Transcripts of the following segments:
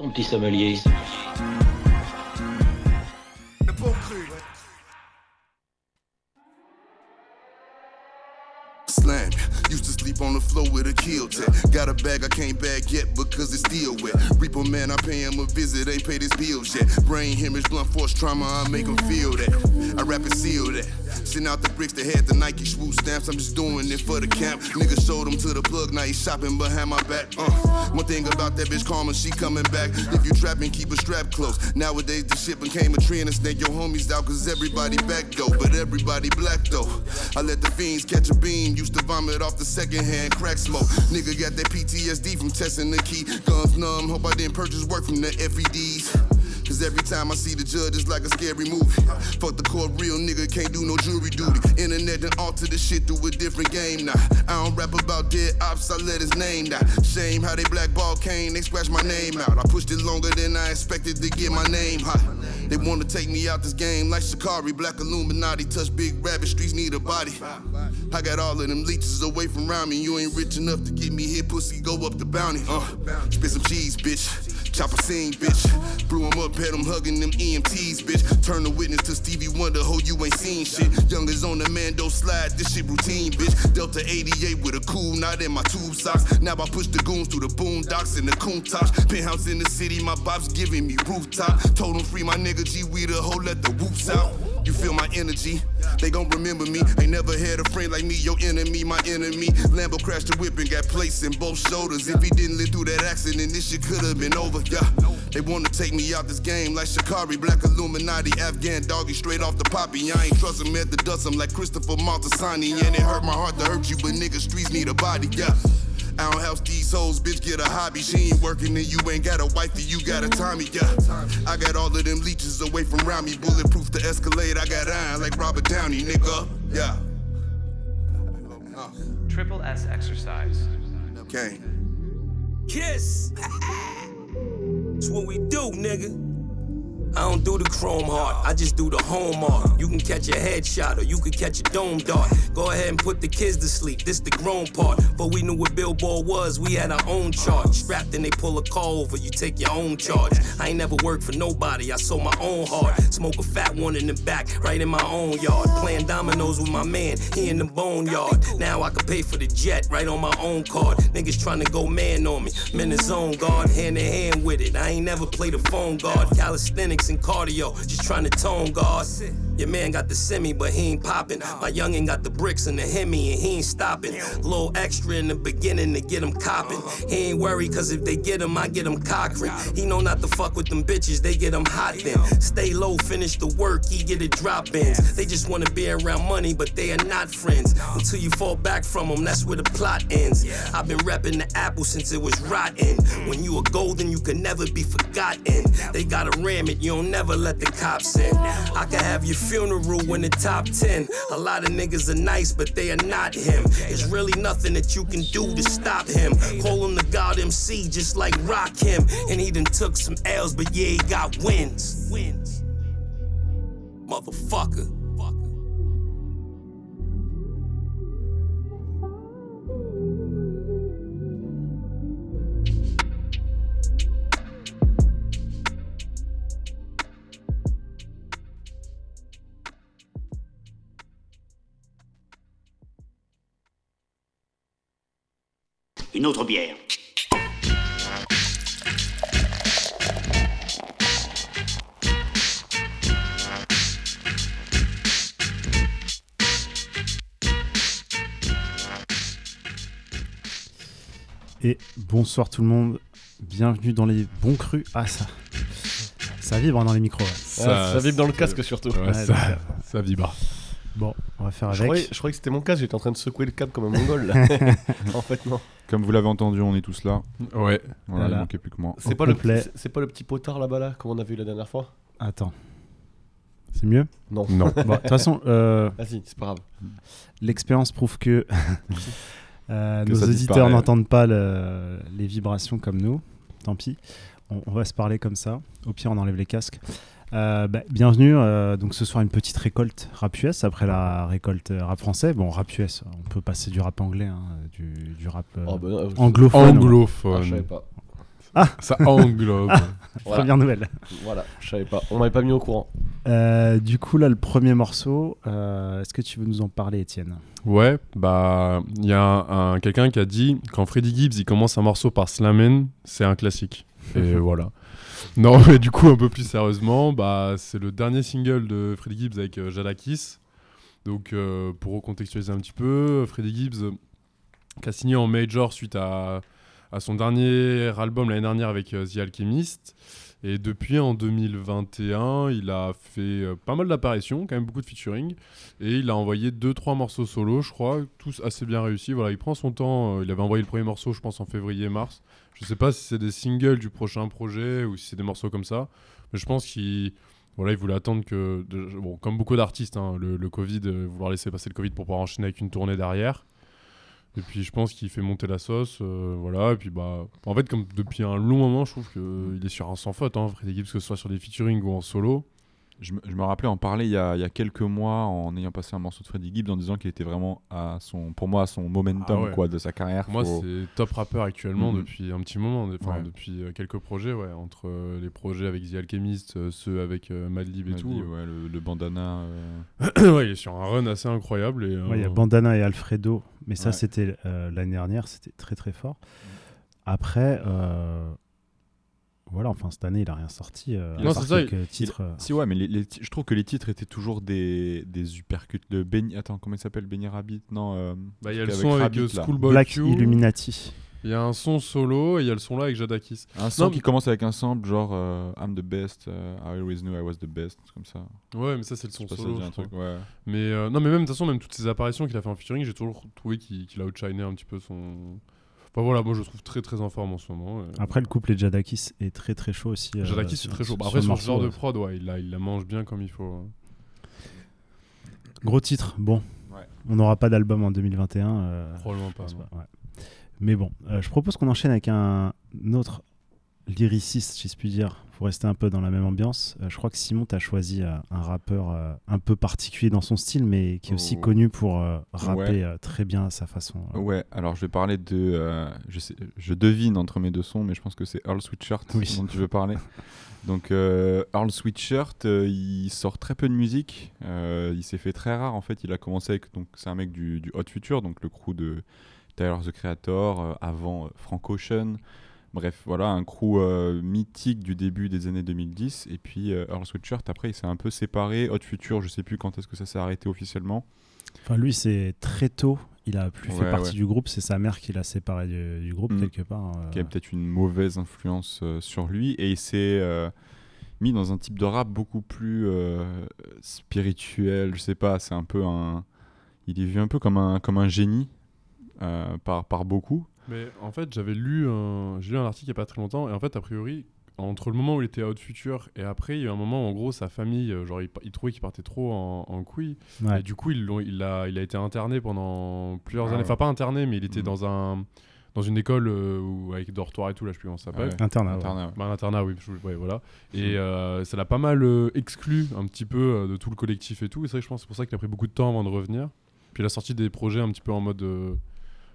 Ton petit sommelier. Le bon cru. Floor with a kill tech. Got a bag I can't bag yet because it's still wet. Reaper man, I pay him a visit, ain't paid his bills yet. Brain hemorrhage, blunt force trauma, I make him feel that. I rap and seal that. Send out the bricks that had the Nike swoop stamps. I'm just doing it for the camp. Nigga showed him to the plug, now he shopping behind my back. Uh, one thing about that bitch Karma, she coming back. If you trapping, keep a strap close. Nowadays the shit became a trend and snake your homies out cause everybody back though. But everybody black though. I let the fiends catch a beam. Used to vomit off the second hand crack smoke. Nigga got that PTSD from testing the key. Guns numb, hope I didn't purchase work from the FEDs. Cause every time I see the judge, it's like a scary movie. Fuck the court, real nigga can't do no jury duty. Internet done alter the shit through a different game now. I don't rap about dead ops, I let his name die. Shame how they blackball Kane, they scratch my name out. I pushed it longer than I expected to get my name hot. They wanna take me out this game like Shikari, Black Illuminati, touch big rabbit, streets need a body. I got all of them leeches away from around me. You ain't rich enough to get me here, pussy, go up the bounty. Uh, spit some cheese, bitch. Chop a scene, bitch. Blew him up, had him hugging them EMTs, bitch. Turn the witness to Stevie Wonder, ho, you ain't seen shit. Young Youngers on the Mando slide, this shit routine, bitch. Delta 88 with a cool knot in my tube socks. Now I push the goons through the boondocks and the coon tops. Penthouse in the city, my bob's giving me rooftop. Told him free my nigga G, we the hoe, let the whoops out. You feel my energy? They gon' remember me. Ain't never had a friend like me, your enemy, my enemy. Lambo crashed the whip and got placed in both shoulders. If he didn't live through that accident, this shit could've been over. Yeah, they wanna take me out this game like Shikari, Black Illuminati, Afghan doggy, straight off the poppy. I ain't trust him at the dust, I'm like Christopher Maltasani. And it hurt my heart to hurt you, but niggas, streets need a body. Yeah. I don't house these hoes, bitch, get a hobby. She ain't working and you ain't got a wifey, you got a Tommy, yeah. I got all of them leeches away from around me. Bulletproof the Escalade, I got iron like Robert Downey, nigga. Yeah. Triple S exercise. Okay. Kiss. That's what we do, nigga. I don't do the chrome heart, I just do the home art. You can catch a headshot or you can catch a dome dart. Go ahead and put the kids to sleep, this the grown part. But we knew what Billboard was, we had our own charge. Strapped and they pull a call over, you take your own charge. I ain't never worked for nobody, I sold my own heart. Smoke a fat one in the back, right in my own yard. Playing dominoes with my man, he in the boneyard. Now I can pay for the jet, right on my own card. Niggas trying to go man on me, I'm on guard, hand in hand with it. I ain't never played a phone guard, calisthenics and cardio, just trying to tone guard. Your man got the semi, but he ain't popping. My youngin' got the bricks and the Hemi, and he ain't stopping. Little extra in the beginning to get him copping. He ain't worried, cause if they get him, I get him cockring. He know not to fuck with them bitches, they get him hot then. Stay low, finish the work, he get it drop ins. They just wanna be around money, but they are not friends. Until you fall back from them, that's where the plot ends. I've been repping the apple since it was rotten. When you are golden, you can never be forgotten. They gotta ram it, you don't never let the cops in. I can have your funeral in the top 10. A lot of niggas are nice, but they are not him. There's really nothing that you can do to stop him. Call him the God MC, just like Rock him. And he done took some L's, but yeah, he got wins. Wins. Motherfucker. Une autre bière. Et bonsoir tout le monde, bienvenue dans les bons crus. Ah ça, ça vibre dans les micros. ouais. Ça, ça vibre dans le casque surtout. Ouais, Ouais, ça- ça, ça vibre. Bon, on va faire Je avec. croyais, je croyais que c'était mon casque, j'étais en train de secouer le câble comme un mongol là. en fait, non. Comme vous l'avez entendu, on est tous là. Ouais. Voilà, Voilà. il manquait plus que moi. C'est pas, le petit- c'est pas le petit potard là-bas là, comme on a vu la dernière fois? Attends, c'est mieux? Non. Non. Bon, de toute façon, euh, Vas-y, c'est pas grave. l'expérience prouve que, euh, Que nos ça auditeurs disparaît. n'entendent pas le- les vibrations comme nous. Tant pis, on, on va se parler comme ça. Au pire, on enlève les casques. Euh, bah, bienvenue. euh, donc ce soir une petite récolte rap US après la récolte euh, rap français. Bon, rap US, on peut passer du rap anglais, hein, du, du rap euh, Oh, bah, euh, anglophone. Ah, Anglophone. je savais pas. Ça englobe. Voilà. Première nouvelle. Voilà, je savais pas. On m'avait pas mis au courant. Euh, du coup, là, le premier morceau, euh, est-ce que tu veux nous en parler, Étienne? Ouais, bah, il y a un, un- quelqu'un qui a dit quand Freddie Gibbs il commence un morceau par Slammin, c'est un classique. Et voilà. Non, mais du coup, un peu plus sérieusement, bah, c'est le dernier single de Freddie Gibbs avec euh. Donc, euh, pour recontextualiser un petit peu, Freddie Gibbs, euh, qui a signé en major suite à, à son dernier album l'année dernière avec euh, The Alchemist. Et depuis en 2021, il a fait euh, pas mal d'apparitions, quand même beaucoup de featuring. Et il a envoyé 2-3 morceaux solo, je crois, tous assez bien réussis. Voilà, il prend son temps. euh, il avait envoyé le premier morceau, je pense, en février-mars. Je sais pas si c'est des singles du prochain projet ou si c'est des morceaux comme ça. Mais je pense qu'il il voulait attendre que. bon, comme beaucoup d'artistes, hein, le, le Covid, vouloir laisser passer le Covid pour pouvoir enchaîner avec une tournée derrière. Et puis je pense qu'il fait monter la sauce, euh, voilà. Et puis bah, en fait, comme depuis un long moment, je trouve qu'il est sur un sans faute, hein, Freddie Gibbs, que ce soit sur des featuring ou en solo. Je me, je me rappelais en parler il y, a, il y a quelques mois en ayant passé un morceau de Freddie Gibbs en disant qu'il était vraiment à son, pour moi à son momentum Ah ouais. quoi de sa carrière. Pour moi, Faut- c'est top rappeur actuellement Mhm. depuis un petit moment, enfin Ouais. depuis euh, quelques projets, ouais, entre euh, les projets avec The Alchemist, euh, ceux avec euh, Madlib et tout. ouais, le, le bandana. euh, ouais, il est sur un run assez incroyable. Il y a Bandana et Alfredo, mais ça Ouais. c'était euh, l'année dernière, c'était très très fort. Après, euh, voilà, enfin cette année il a rien sorti. euh, Non, c'est ça, quelques titres. euh, Si ouais, mais les, je trouve que les titres étaient toujours des des uppercuts de Benny. Attends, comment il s'appelle Benny Rabbit? Non. euh, bah, il y a le son avec. Schoolboy Black Q, Illuminati. il y a un son solo et il y a le son là avec Jadakis. Un son Non, qui mais- commence avec un sample genre euh, I'm the best, I always knew I was the best, comme ça. Ouais, mais ça c'est le son ça solo. un truc. Ouais. Mais euh, non, mais même de toute façon, même toutes ces apparitions qu'il a fait en featuring, j'ai toujours trouvé qu'il qu'il a outshiné un petit peu son. Enfin voilà, moi je le trouve très très en forme en ce moment. et- Après le couple et Jadakis est très très chaud aussi. euh, Jadakis c'est très chaud. Bah, Après sur ce genre de prod, ouais, il la, il la mange bien comme il faut. hein. Gros titre, bon. Ouais. On n'aura pas d'album en 2021. euh, Probablement pas. ouais. Mais bon, euh, je propose qu'on enchaîne avec un autre lyriciste, si je puis dire, pour rester un peu dans la même ambiance. Euh, je crois que Simon, tu as choisi euh, un rappeur euh, un peu particulier dans son style, mais qui est aussi Oh. connu pour rapper Ouais. très bien à sa façon. Ouais, alors je vais parler de. je, sais, je devine entre mes deux sons, mais je pense que c'est Earl Sweatshirt Oui. dont tu veux parler. Donc, Earl Sweatshirt, il sort très peu de musique. il s'est fait très rare en fait. Il a commencé avec. Donc, c'est un mec du, du Hot Future, donc le crew de Tyler the Creator, euh, avant euh, Frank Ocean. Bref, voilà, un crew euh, mythique du début des années 2010. Et puis euh, Earl Sweatshirt, après, il s'est un peu séparé. Hot Future, je sais plus quand est-ce que ça s'est arrêté officiellement. Enfin, lui, c'est très tôt. Il a plus fait partie ouais. du groupe. C'est sa mère qui l'a séparé du, du groupe, Mm. quelque part. euh. qui a peut-être une mauvaise influence euh, sur lui et il s'est euh, mis dans un type de rap beaucoup plus euh, spirituel je sais pas c'est un peu un il est vu un peu comme un comme un génie euh, par par beaucoup Mais en fait, j'avais lu un, j'ai lu un article il n'y a pas très longtemps, et en fait, a priori, entre le moment où il était à Hot Future et après, il y a eu un moment où, en gros, sa famille, euh, genre, il, il trouvait qu'il partait trop en, en couille. Ouais. Et du coup, l'ont- il, a, il a été interné pendant plusieurs Ah années. ouais. Enfin, pas interné, mais il était Mhm. dans un dans une école euh, où, avec dortoir et tout, là, je sais plus comment ça s'appelle. Ouais. Internat, ouais. Internat, ouais. Bah, un internat, oui, je- ouais, voilà. Et euh, ça l'a pas mal euh, exclu un petit peu euh, de tout le collectif et tout. Et c'est vrai que je pense que c'est pour ça qu'il a pris beaucoup de temps avant de revenir. Puis il a sorti des projets un petit peu en mode.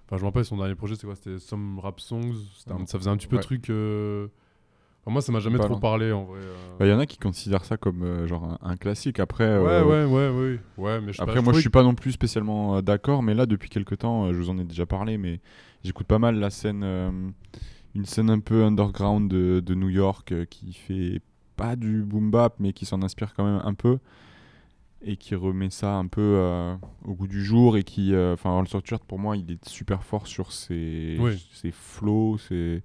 Enfin, je me rappelle, son dernier projet, c'était quoi? C'était Some Rap Songs. Un- ça faisait un petit peu Ouais. truc. euh, enfin, moi, ça m'a jamais Pas trop parlé en vrai. euh. Bah, il y en a qui considèrent ça comme euh, genre un, un classique après euh, ouais, ouais, ouais. Ouais, mais je après pas, moi je suis pas non plus spécialement d'accord mais là depuis quelques temps je vous en ai déjà parlé mais j'écoute pas mal la scène une scène un peu underground de, de New York qui fait pas du boom bap mais qui s'en inspire quand même un peu et qui remet ça un peu euh, au goût du jour et qui euh, enfin Earl Sweatshirt pour moi il est super fort sur ses Oui. ses flows ses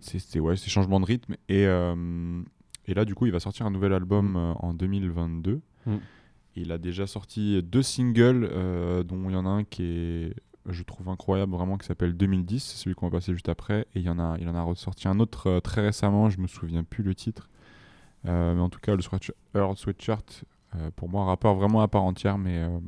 ses, ses- ouais, ses changements de rythme et euh, et là du coup il va sortir un nouvel album Mm. euh, en 2022 Mm. il a déjà sorti deux singles, euh, dont il y en a un qui est, je trouve incroyable vraiment, qui s'appelle 2010, c'est celui qu'on va passer juste après. Et il y en a, il en a ressorti un autre euh, très récemment, je me souviens plus le titre. Euh, mais en tout cas, le Sweatshirt, Earl Sweatshirt, euh, pour moi, un rappeur vraiment à part entière, mais euh,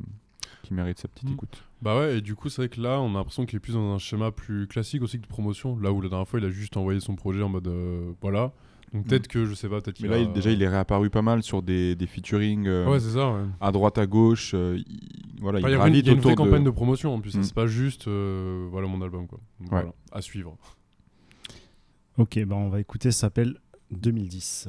qui mérite sa petite Mm. écoute. Bah ouais, et du coup, c'est vrai que là, on a l'impression qu'il est plus dans un schéma plus classique aussi que de promotion. Là où la dernière fois, il a juste envoyé son projet en mode. euh, voilà. Donc peut-être que, je sais pas, peut-être Mais là, a- il- déjà, il est réapparu pas mal sur des, des featuring euh, Ouais, c'est ça, ouais. à droite, à gauche. euh, il, voilà, Enfin, il y a une, y a une vraie de- campagne de promotion en plus, hein. Mm. c'est pas juste euh, voilà mon album quoi. Donc, Ouais. voilà, à suivre. Ok, bah on va écouter, ça s'appelle 2010.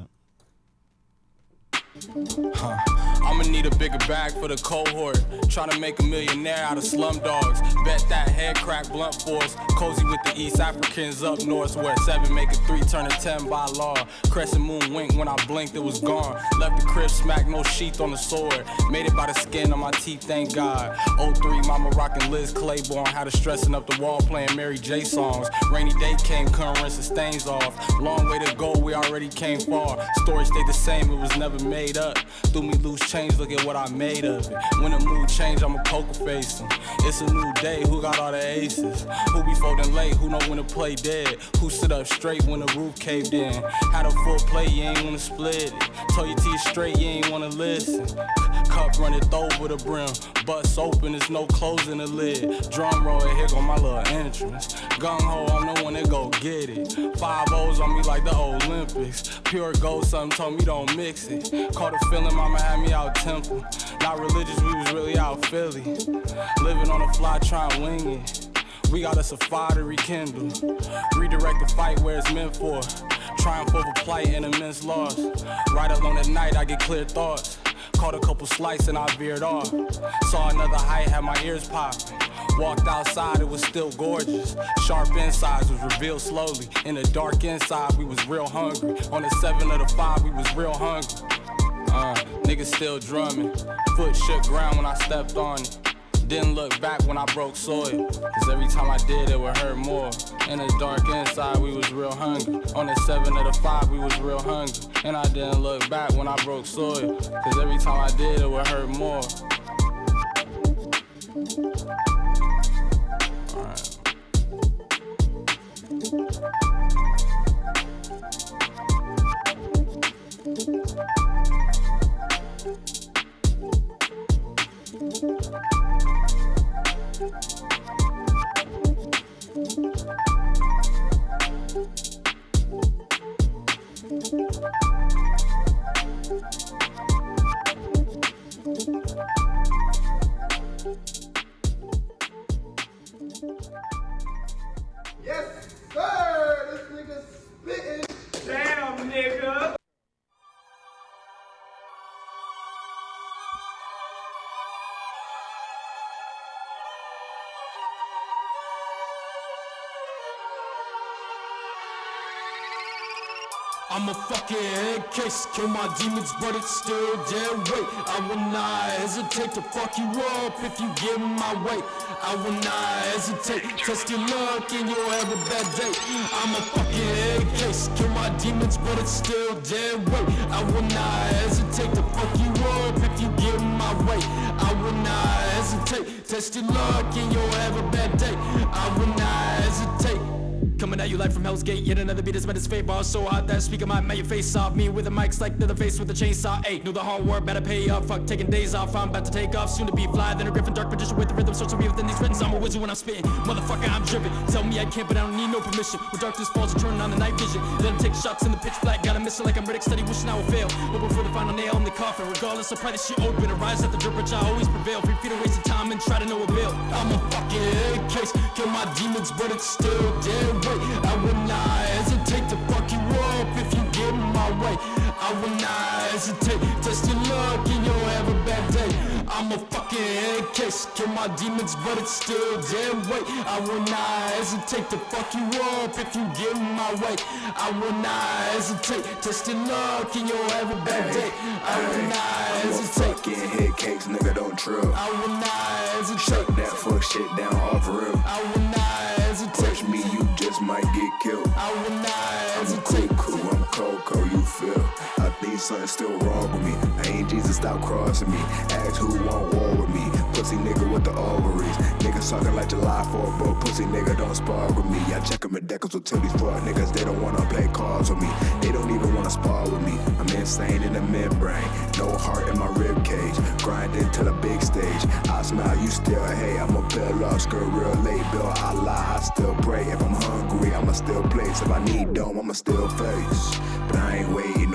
Huh. I'ma need a bigger bag for the cohort. Tryna make a millionaire out of slum dogs. Bet that head crack blunt force. Cozy with the East Africans up north, where seven make a three turn a ten by law. Crescent moon wink when I blinked, it was gone. Left the crib smack, no sheath on the sword. Made it by the skin on my teeth, thank God. 03, mama rockin' Liz Claiborne. Had her stressing up the wall playing Mary J songs. Rainy day came, couldn't rinse the stains off. Long way to go, we already came far. Story stayed the same, it was never made up. Threw me loose change, look at what I made of it. When the mood change, I'ma poker face. It's a new day, who got all the aces? Who be folding late, who know when to play dead? Who sit up straight when the roof caved in? Had a full plate, you ain't wanna split it. Told your teeth straight, you ain't wanna listen. Cup runneth over the brim, butts open, there's no closing the lid. Drum roll, here go my little entrance. Gung ho, I'm the one that go get it. Five O's on me like the Olympics. Pure gold, something told me don't mix it. Caught a feeling, mama had me temple. Not religious, we was really out Philly. Living on the fly, trying wing it. We got us a fire to rekindle. Redirect the fight where it's meant for. Triumph over plight and immense loss. Right alone at night, I get clear thoughts. Caught a couple slices and I veered off. Saw another height, had my ears popping. Walked outside, it was still gorgeous. Sharp insides was revealed slowly. In the dark inside, we was real hungry. On the seven of the five, we was real hungry. Uh, niggas still drumming. Foot shook ground when I stepped on it. Didn't look back when I broke soil. Cause every time I did, it would hurt more. In the dark inside, we was real hungry. On the seven of the five, we was real hungry. And I didn't look back when I broke soil. Cause every time I did, it would hurt more. Yes, sir! This nigga spitting. Damn, nigga! I'm a fucking head case, kill my demons, but it's still dead weight. I will not hesitate to fuck you up if you get in my way. I will not hesitate, test your luck and you'll have a bad day. I'm a fucking head case, kill my demons, but it's still dead weight. I will not hesitate to fuck you up if you get in my way. I will not hesitate, test your luck and you'll have a bad day. I will not hesitate. Coming at you from Hell's Gate, yet another beat has met its fate. Bars so hot that speaker might make your face off. Me with the mics like to the face with the chainsaw. Eight, knew the hard work, better pay up. Fuck taking days off, I'm about to take off. Soon to be fly, then a griffin, dark magician with the rhythm. To be within these rhythms. I'm a wizard when I'm spitting. Motherfucker, I'm driven. Tell me I can't, but I don't need no permission. When darkness falls, I turn on the night vision. Let him take shots in the pitch black. Got a mission like I'm Riddick, steady wishing I would fail. But before the final nail in the coffin, regardless, I'll pry this shit open. Arise at the drip, which I always prevail. Three feet of wasted time and try to no avail. I'm a fucking head case, kill my demons, but it's still dead weight. I will not hesitate to fuck you up if you get in my way. I will not hesitate, test your luck and you'll have a bad day. I'm a fucking head case, kill my demons, but it's still dead weight. I will not hesitate to fuck you up if you get in my way. I will not hesitate, test your luck and you'll have a bad day. I will not hesitate. I'm a fucking head case, nigga, don't trip. I will not hesitate. Shut that fuck shit down off real. I will not hesitate. Touch me, might get killed. I will not I'm hesitate. cool, cool, I'm cold, cold, you feel. I think something's still wrong with me. I ain't Jesus, stop crossing me. Ask who want war with me. Pussy nigga with the ovaries. Niggas talking like July 4th, bro. Pussy nigga don't spar with me. I check them in decals with these fuck niggas they don't wanna play cards with me. They don't even wanna spar with me. I'm insane in the membrane. No heart in my rib cage. Grinding to the big stage. I smile, you still hey. I'm a off, skirt real late. Bill, I lie, I still pray. If I'm hungry, I'ma still place. If I need dome, I'ma still face. But I ain't waiting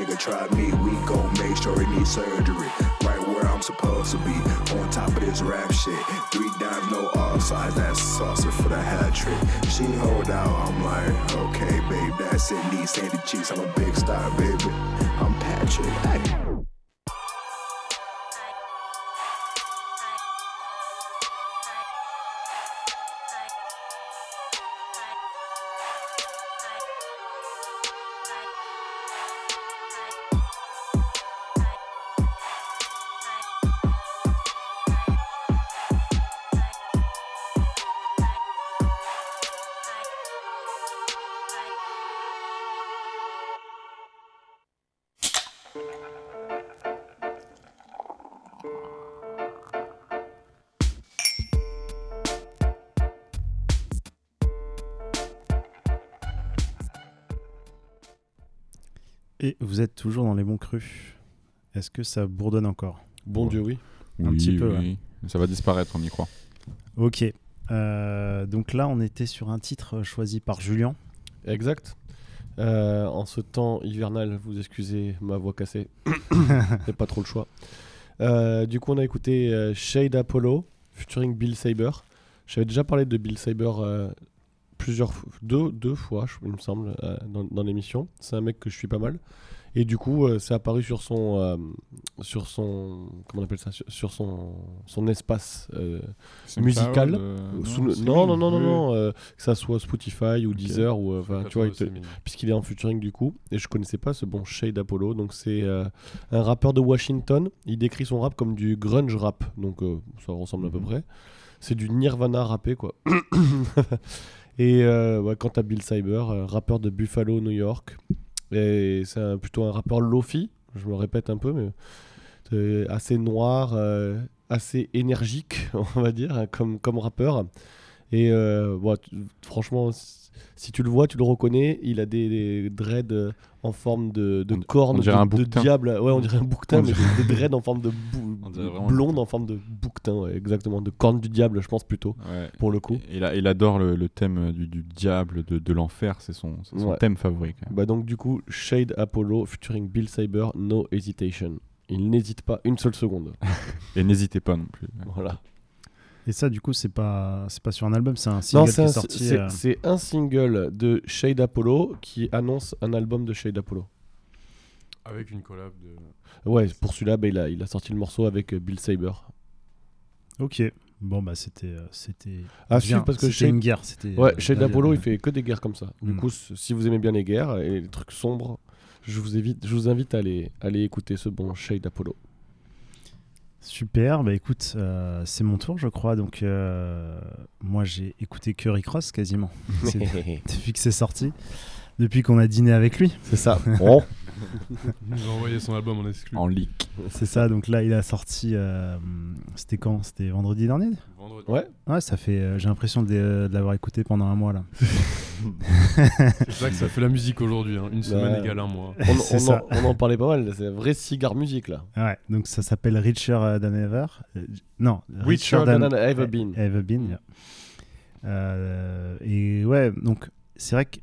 nigga try me, we gon' make sure he need surgery. Right where I'm supposed to be. On top of this rap shit. Three dimes, no offsides, that's saucer for the hat trick. She hold out, I'm like, okay, babe, that's it. Need sandy cheeks, I'm a big star, baby. I'm Patrick. Ay. Et vous êtes toujours dans les bons crus. Est-ce que ça bourdonne encore? Bon Dieu, oui. Un Oui, petit peu, oui. Ça va disparaître, on y croit. Ok. Euh, donc là, on était sur un titre choisi par Julien. Exact. Euh, en ce temps hivernal, vous excusez ma voix cassée. J'ai pas trop le choix. Euh, du coup, on a écouté Shade Apollo featuring Bill Saber. J'avais déjà parlé de Bill Saber euh, plusieurs fois, deux, deux fois, il me semble, euh, dans, dans l'émission. C'est un mec que je suis pas mal. Et du coup, euh, c'est apparu sur son, euh, sur son, comment on appelle ça, sur, sur son, son espace euh, musical. Sous non, non, non, non, non, que ça soit Spotify ou Deezer ou, enfin, tu vois, puisqu'il est en featuring du coup, et je connaissais pas ce bon Shade Apollo, donc c'est un rappeur de Washington, il décrit son rap comme du grunge rap, donc ça ressemble à peu Mhm. près, c'est du Nirvana rappé quoi. et euh, ouais, quant à Bill Cyber, euh, rappeur de Buffalo, New York, c'est plutôt un rappeur lofi, je me répète un peu, mais assez noir, euh, assez énergique, on va dire, hein, comme, comme rappeur. Et bon, franchement, si tu le vois, tu le reconnais. Il a des, des dreads euh, en forme de, de On- cornes on dirait de, un de bouquetin. diable. Ouais, on dirait un bouquetin, mais dirait- des, dreads en forme de blonde en forme de bouquetin, ouais, exactement. De cornes du diable, je pense plutôt, Ouais. pour le coup. Il, adore le, le thème du, du diable, de, de l'enfer, c'est son, thème favori. quand même. Bah donc du coup, Shade Apollo featuring Bill Cyber, no hesitation. Il n'hésite pas une seule seconde. Et n'hésitez pas non plus. Voilà. Et ça, du coup, c'est pas, c'est pas sur un album, c'est un single Non, qui est sorti. c'est- euh, c'est un single de Shade Apollo qui annonce un album de Shade Apollo. Avec une collab de. Ouais, pour celui-là, bah, il, a, il a sorti le morceau avec euh, Bill Saber. Ok. Bon, bah, c'était. euh, c'était À bien. parce que C'était Shade- une guerre. C'était, Ouais, Shade Apollo, il fait que des guerres comme ça. Du Mm. coup, si vous aimez bien les guerres et les trucs sombres, je vous invite, je vous invite à aller, à aller écouter ce bon Shade Apollo. Super, bah écoute, euh, c'est mon tour, je crois. Donc, euh, moi, j'ai écouté Curry Cross quasiment. C'est- depuis que c'est sorti. Depuis qu'on a dîné avec lui. C'est ça. Oh. Il nous a envoyé son album en exclu. En leak. C'est ça, donc là, il a sorti. euh, C'était quand? C'était vendredi dernier? Vendredi. Ouais. Ouais, ça fait. euh, J'ai l'impression de, de l'avoir écouté pendant un mois là. C'est ça que ça fait la musique aujourd'hui. hein. Une semaine Ouais. égale un mois. On, on en, on en parlait pas mal. C'est un vrai cigare musique là. Ouais, donc ça s'appelle Richer euh, Than Ever. Euh, non, Richer Than I've Ever Been. Ever Been, yeah. Euh, et ouais, donc c'est vrai que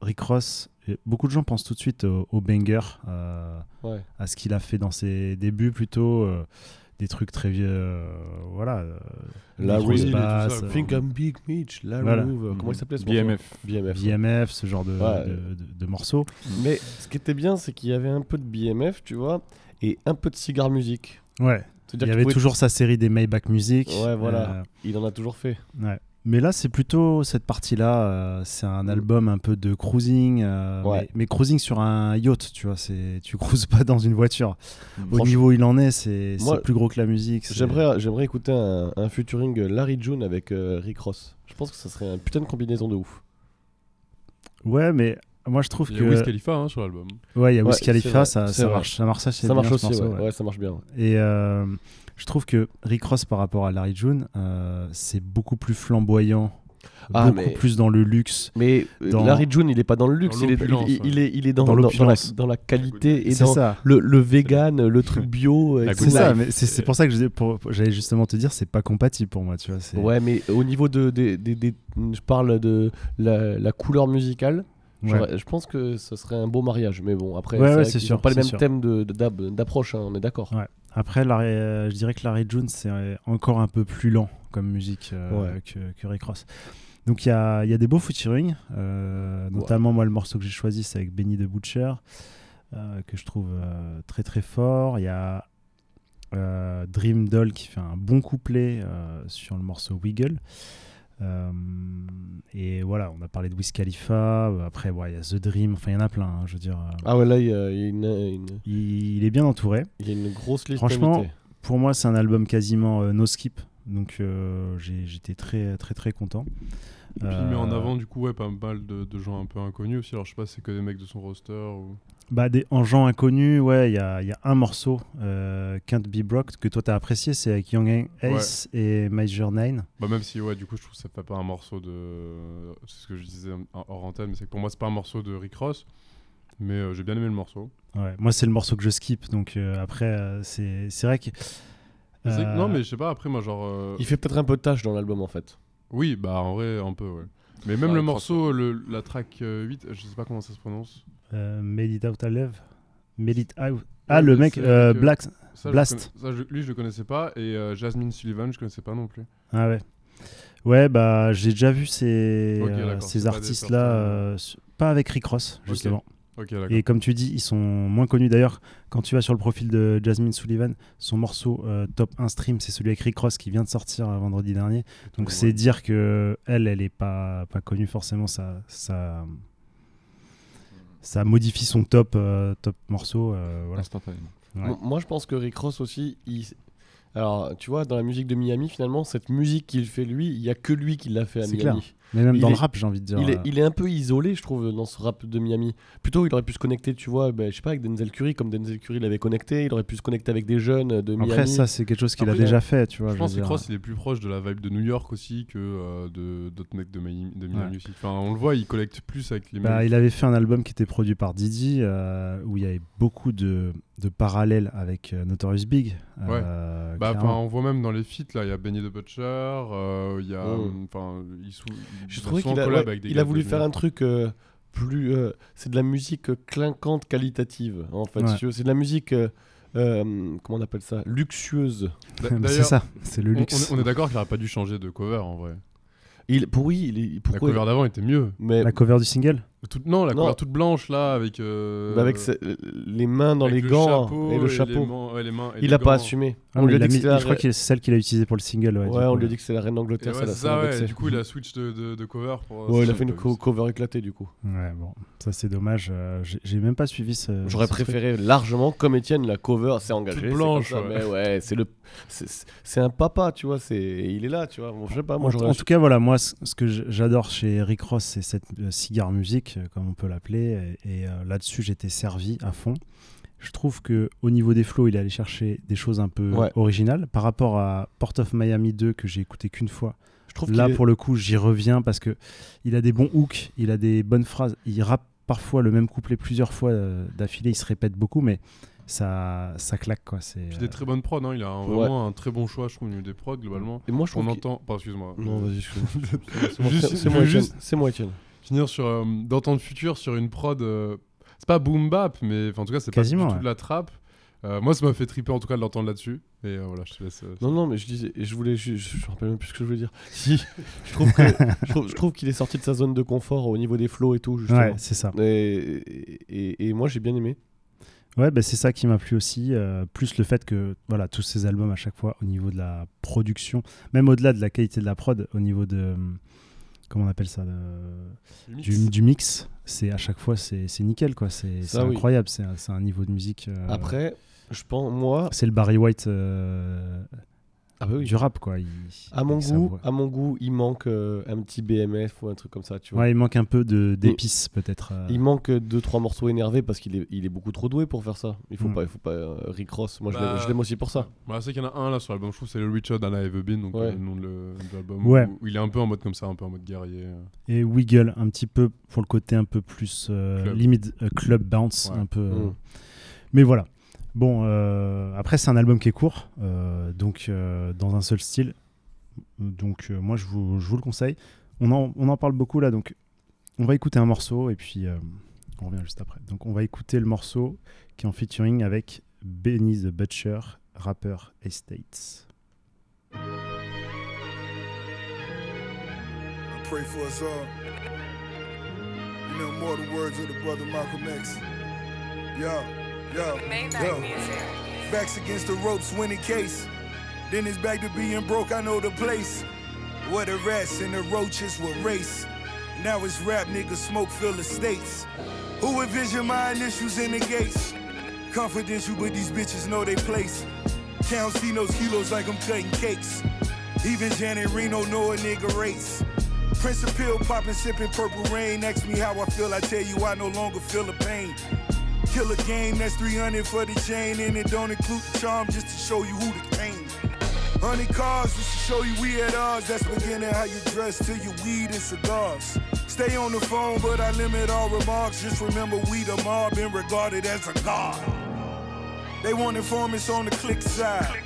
Rick Ross, euh, beaucoup de gens pensent tout de suite au, au banger, euh, Ouais. à ce qu'il a fait dans ses débuts plutôt. Des trucs très vieux, euh, voilà. euh, La des grosses Real et tout basses, ça, euh, Think I'm Big Mitch, La Voilà. Roove, euh, comment il s'appelait ce BMF. BMF. BMF, ce genre de, Ouais. de- de- de morceaux. Mais ce qui était bien, c'est qu'il y avait un peu de BMF, tu vois, et un peu de cigare musique. Ouais, il y avait toujours sa série des Maybach Music. Ouais, voilà. euh, Il en a toujours fait. Ouais. Mais là, c'est plutôt cette partie-là. euh, c'est un album un peu de cruising, euh, Ouais. mais, mais cruising sur un yacht, tu vois. C'est, tu cruises pas dans une voiture. Au Franchement- niveau où il en est, c'est, c'est Moi, plus gros que la musique. c'est- J'aimerais, j'aimerais écouter un, un featuring Larry June avec euh, Rick Ross. Je pense que ça serait une putain de combinaison de ouf. Ouais, mais moi je trouve Il y que. a Wiz Khalifa hein, sur l'album. Ouais, il y a Ouais, Wiz c'est Khalifa, vrai, ça, c'est ça vrai. marche. Ça marche, ça, c'est Ça marche bien, aussi, ce morceau, ouais. ouais. Ouais, ça marche bien. Et euh, je trouve que Rick Ross par rapport à Larry June, euh, c'est beaucoup plus flamboyant, Ah, beaucoup mais- plus dans le luxe. Mais euh, Dans- Larry June, il est pas dans le luxe, Dans il, est, l'opulence, il, il ouais. est, il est dans, Dans dans, dans la, l'opulence. dans la qualité et C'est dans ça. le, le vegan, le truc bio. C'est ça, mais c'est, pour ça que j'allais justement te dire, c'est pas compatible pour moi, tu vois. Ouais, mais au niveau de, je parle de la, la couleur musicale. Ouais. Je pense que ce serait un beau mariage, mais bon, après, Ouais, c'est ouais, sûr, pas les c'est mêmes sûr. d'ab- d'approche, hein, on est d'accord. Après, Larry- euh, je dirais que Larry Jones, c'est euh, encore un peu plus lent comme musique euh, Ouais. que, que Rick Ross. Donc il y a, il y a des beaux featuring, euh, notamment moi le morceau que j'ai choisi c'est avec Benny the Butcher, que je trouve très très fort. Il y a Dream Doll qui fait un bon couplet sur le morceau Wiggle. Euh, et voilà, on a parlé de Wiz Khalifa, euh, après ouais, il y a The Dream, enfin il y en a plein, hein, je veux dire. euh, Ah ouais, là, il y a, il y a une, une- il, il est bien entouré. il y a une grosse liste Franchement, pour moi, c'est un album quasiment euh, no skip. Donc euh, j'étais très très très content. Puis il met en Euh, avant du coup ouais, pas mal de, de gens un peu inconnus aussi. Alors je sais pas si c'est que des mecs de son roster ou. Bah, des, en gens inconnus, ouais, il y a, il y a un morceau, euh, Can't Be que toi t'as apprécié, c'est avec Young Ace et Major Nine. Bah même si ouais du coup je trouve que ça fait pas un morceau de c'est ce que je disais hors antenne mais c'est que pour moi c'est pas un morceau de Rick Ross mais euh, j'ai bien aimé le morceau. Ouais, moi, c'est le morceau que je skip, donc euh, après, euh, c'est c'est vrai que. C'est euh, Non mais je sais pas après moi genre euh, Il fait peut-être un peu de tâche dans l'album en fait. oui bah en vrai un peu ouais. Mais même le morceau le, la track euh, 8 je sais pas comment ça se prononce. Made It Out Alive. Made It Out. Ouais, Ah, le mec, euh, avec, Black. Ça, je Blast. ça, je- lui je le connaissais pas et euh, Jasmine Sullivan je connaissais pas non plus. Ah ouais. Ouais, bah j'ai déjà vu ces, euh, ces artistes-là, pas avec Rick Ross, justement. Ok d'accord. Et comme tu dis, ils sont moins connus. D'ailleurs, quand tu vas sur le profil de Jasmine Sullivan, son morceau euh, top 1 stream, c'est celui avec Rick Ross qui vient de sortir euh, vendredi dernier. Donc Ouais. c'est dire que elle, elle est pas, pas connue forcément. Ça, ça, ça modifie son top, euh, top morceau. euh, voilà. Instantanément. Ouais. Mo- Moi, je pense que Rick Ross aussi, il... alors tu vois, dans la musique de Miami, finalement, cette musique qu'il fait lui, il y a que lui qui l'a fait à Miami. Mais même Il dans est- le rap, j'ai envie de dire. Il est, euh, il est un peu isolé, je trouve, dans ce rap de Miami. Plutôt, il aurait pu se connecter, tu vois, ben, je sais pas, avec Denzel Curry, comme Denzel Curry l'avait connecté. Il aurait pu se connecter avec des jeunes de Miami. Après, ça, c'est quelque chose qu'il a déjà fait, tu vois. Je je pense que. Cross il est plus proche de la vibe de New York aussi que euh, de d'autres mecs de Miami, de Miami Ouais. aussi. Enfin on le voit il collecte plus avec les Bah, mecs. il avait fait un album qui était produit par Didi, euh, où il y avait beaucoup de, de parallèles avec euh, Notorious Big. euh, Bah, on voit même dans les feats là, il y a Benny the Butcher, euh, il y a, Mm. enfin, il Je va trouvais qu'il a, ouais, il a voulu faire un truc euh, plus. euh, c'est de la musique euh, clinquante qualitative, en fait. Ouais. C'est de la musique. euh, euh, comment on appelle ça Luxueuse. C'est ça, c'est le on, luxe. on est, on est d'accord qu'il n'aurait pas dû changer de cover en vrai. Il, pour oui, il La cover d'avant était mieux. Mais La cover du single Non, la Non. cover toute blanche là avec. euh, bah, avec ses- les mains dans les le gants chapeau et le les chapeau. mains- ouais, les mains et il les a pas assumé. Ah, on lui a dit mis- que c'était la Je crois que c'est celle qu'il a utilisée pour le single. Ouais, on coup, lui a dit que c'était la reine Et d'Angleterre, ouais, ça, c'est. Du coup, il a switch de, de, de cover pour. Ouais, il a fait une co- cover éclatée du coup. Ouais, bon, ça c'est dommage. euh, j'ai- même pas suivi ce. J'aurais truc. préféré largement, comme Étienne, la cover, c'est engagé. Toute c'est blanche. Mais ouais, c'est le, c'est- c'est c'est un papa, tu vois. C'est, il est là, tu vois. Je sais pas, moi En, tout cas, voilà, moi, ce que j- j'adore chez Rick Ross, c'est cette euh, cigare musique, euh, comme on peut l'appeler. Et, et, euh, là-dessus, j'étais servi à fond. Je trouve que au niveau des flows, il est allé chercher des choses un peu Ouais. originales par rapport à Port of Miami 2 que j'ai écouté qu'une fois. je trouve Là, pour le coup, j'y reviens parce que il a des bons hooks, il a des bonnes phrases. Il rappe parfois le même couplet plusieurs fois euh, d'affilée. Il se répète beaucoup, mais ça, ça claque quoi. C'est euh, des très bonnes prods, hein. il a un- Ouais. vraiment un très bon choix, je trouve, au niveau des prods globalement. Et moi, je On trouve. qu'il- entend. Excuse-moi. Non, vas-y, excuse-moi. C'est moi, c'est moi, finir sur euh, d'entendre futur sur une prod euh, c'est pas boom bap mais en tout cas c'est pas du tout ouais. de la trappe Euh, moi ça m'a fait triper en tout cas de l'entendre là-dessus et euh, voilà je te laisse euh, Non, non, mais je disais, et je voulais, je, je, je me rappelle même plus ce que je voulais dire. Si, je trouve que, je trouve, je trouve qu'il est sorti de sa zone de confort au niveau des flows et tout, justement. ouais, c'est ça. Et, et, et moi, j'ai bien aimé. Ouais, bah, c'est ça qui m'a plu aussi. euh, plus le fait que voilà, tous ces albums à chaque fois, au niveau de la production, même au-delà de la qualité de la prod, au niveau de. Comment on appelle ça mix. du, mix, c'est à chaque fois c'est nickel quoi. C'est oui. incroyable. C'est un, c'est un niveau de musique. euh, Après, je pense, moi, c'est le Barry White euh, ah bah oui. du rap quoi. Il- À mon goût, à mon goût, il manque euh, un petit BMF ou un truc comme ça, tu vois. Ouais, il manque un peu de d'épices peut-être. euh. Il manque euh, deux trois morceaux énervés parce qu'il est, il est beaucoup trop doué pour faire ça. Il faut Mm. pas, il faut pas euh, Rick Ross. Moi, je Bah, l'aime- je l'aime aussi pour ça. Voilà, c'est qu'il y en a un là sur l'album je trouve c'est le Richard and I Ever Been donc Ouais. euh, le nom de l'album Ouais. où, il est un peu en mode comme ça un peu en mode guerrier. Et Wiggle un petit peu pour le côté un peu plus euh, Club. limite euh, club bounce Ouais. un peu. Mm. Mais voilà. Bon, euh, après, c'est un album qui est court, euh, donc euh, dans un seul style. Donc, moi, je vous, le conseille. On en, parle beaucoup là, donc on va écouter un morceau et puis on revient juste après. Donc, on va écouter le morceau qui est en featuring avec Benny the Butcher, Rapper Estates. Pray for us all. More the words of the brother Malcolm X. Yo, yo, yo. Backs against the ropes, winning case. Then it's back to being broke, I know the place. Where the rats and the roaches will race. Now it's rap niggas smoke fill estates. Who envision my initials in the gates? Confidential, but these bitches know they place. Count see those kilos like I'm cutting cakes. Even Janet Reno know a nigga race. Prince of Pill popping, sipping purple rain. Ask me how I feel, I tell you I no longer feel the pain. Kill a game, that's 300 for the chain, and it don't include the charm just to show you who the king. Honey cars just to show you we at odds. That's beginning how you dress to your weed and cigars. Stay on the phone, but I limit all remarks. Just remember we the mob been regarded as a god. They want informants on the click side.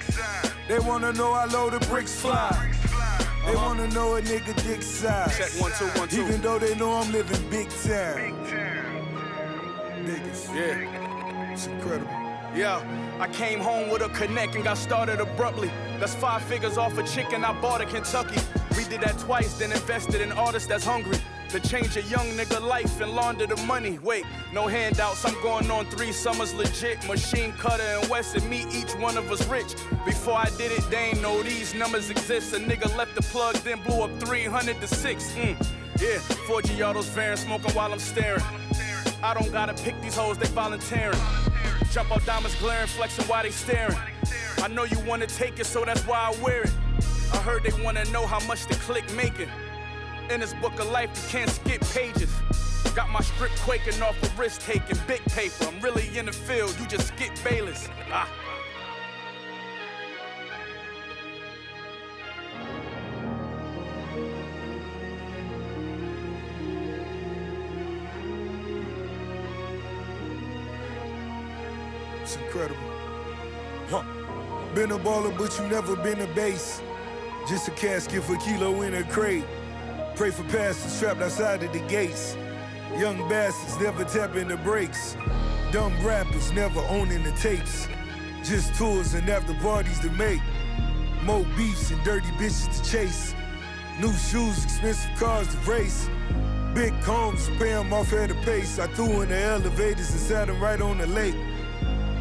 They wanna know how low the bricks fly. They wanna know a nigga dick size. Check one, two, one, two. Even though they know I'm living big time. Yeah. It's incredible. Yeah, I came home with a connect and got started abruptly. That's five figures off a chicken I bought in Kentucky. We did that twice, then invested in artists that's hungry. To change a young nigga life and launder the money. Wait, no handouts, I'm going on three summers legit. Machine cutter and West and me, each one of us rich. Before I did it, they ain't know these numbers exist. A nigga left the plug, then blew up 300 to 6. Mm. Yeah, 4G autos faring, smoking while I'm staring. I don't gotta pick these hoes, they volunteering. Jump out diamonds glaring, flexing while they staring. I know you wanna take it, so that's why I wear it. I heard they wanna know how much the click making. In this book of life, you can't skip pages. Got my strip quaking off a risk taking big paper. I'm really in the field, you just skip Bayless. Ah. It's incredible. Huh. Been a baller, but you never been a base. Just a casket for kilo in a crate. Pray for pastors trapped outside of the gates. Young bastards never tapping the brakes. Dumb rappers never owning the tapes. Just tours and after parties to make. More beefs and dirty bitches to chase. New shoes, expensive cars to race. Big combs, pay off at a pace. I threw in the elevators and sat sat 'em right on the lake.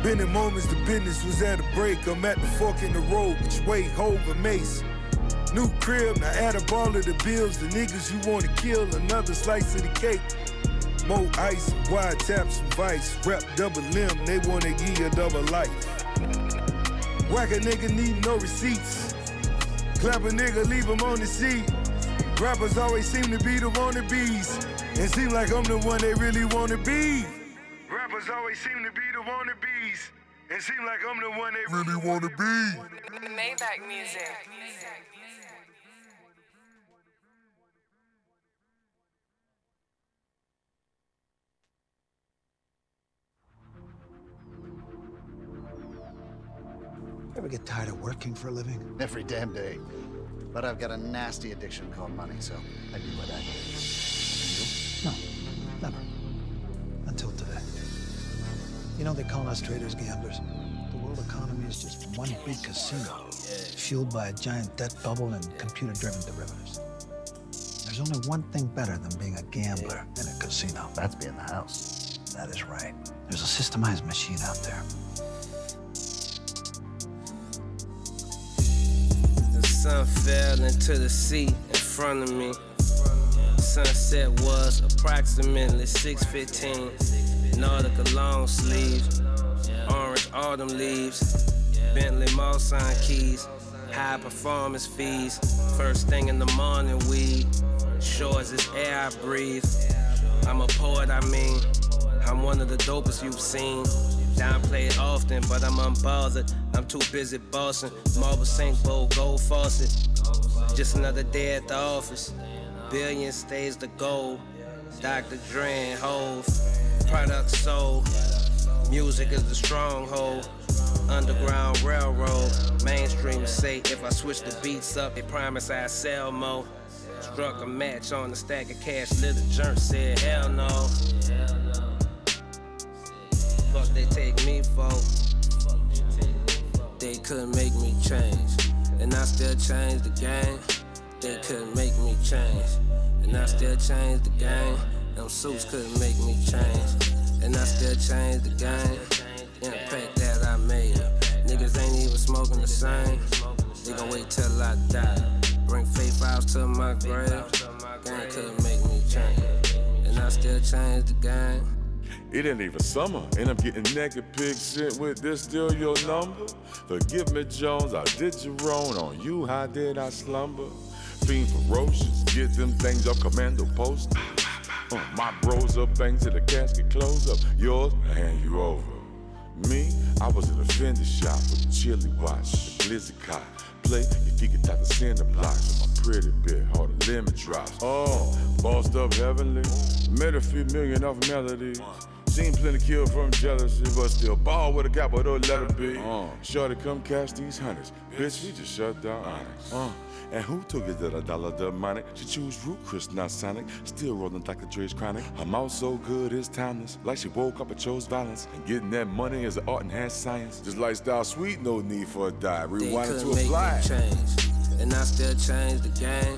Been in moments the business was at a break. I'm at the fork in the road, which way Hove and Mace. New crib, now add up all of the bills. The niggas you wanna kill, another slice of the cake. More ice, wide taps Vice. Rep double limb, they wanna give you a double life. Whack a nigga need no receipts. Clap a nigga, leave him on the seat. Rappers always seem to be the wannabes. It seem like I'm the one they really wanna be. Rappers always seem to be the wannabes. It seem like I'm the one they really wanna be. Maybach music. Ever get tired of working for a living? Every damn day. But I've got a nasty addiction called money, so I do what I do. No, You know, they call us traders gamblers. The world economy is just one big casino, fueled by a giant debt bubble and computer driven derivatives. There's only one thing better than being a gambler in a casino. That's being the house. That is right. There's a systemized machine out there. The sun fell into the sea in front of me. Sunset was approximately 6:15. Nautica long sleeves, orange autumn leaves, Bentley Mulsanne keys, high performance fees. First thing in the morning, weed. Sure as this air I breathe. I'm a poet, I mean. I'm one of the dopest you've seen. Downplayed often, but I'm unbothered. I'm too busy bossing. Marble sink bowl, gold faucet. Just another day at the office. Billion stays the goal. Dr. Dre and Hove. Product sold. Music is the stronghold. Underground railroad. Mainstream say if I switch the beats up, they promise I sell more. Struck a match on the stack of cash, little jerk said hell no. Fuck they take me for. They couldn't make me change. And I still change the game. They couldn't make me change. And I still change the game. Them suits couldn't make me change. And I still change the game. Impact that I made. Niggas ain't even smoking the same. They gon' wait till I die. Bring faith out to my grave. Gang couldn't make me change. And I still change the game. It ain't even summer, and I'm getting naked pics sent with this still your number. Forgive me, Jones, I did you wrong on you. How did I slumber? Fiend ferocious, get them things up commando post. Uh, my bros up, bang till the casket close up. Yours, I hand you over. Me, I was in a Fendi shop with a chili watch, the glizzy. Play if you could type the cinder blocks with my pretty bit, all the lemon drops. Oh, bossed up heavenly, made a few million off melodies. Seen plenty kill from jealousy, but still ball with a capital letter B. Uh, Shorty, come cash these hundreds. Bitch, we just shut down Onyx. Uh, and who took it that a dollar demonic? She choose Root Chris, not Sonic. Still rolling Dr. Dre's chronic. Her mouth so good, it's timeless. Like she woke up and chose violence. And getting that money is an art and has science. This lifestyle sweet, no need for a die. They Rewind it couldn't to a make fly. me change. And I still change the game.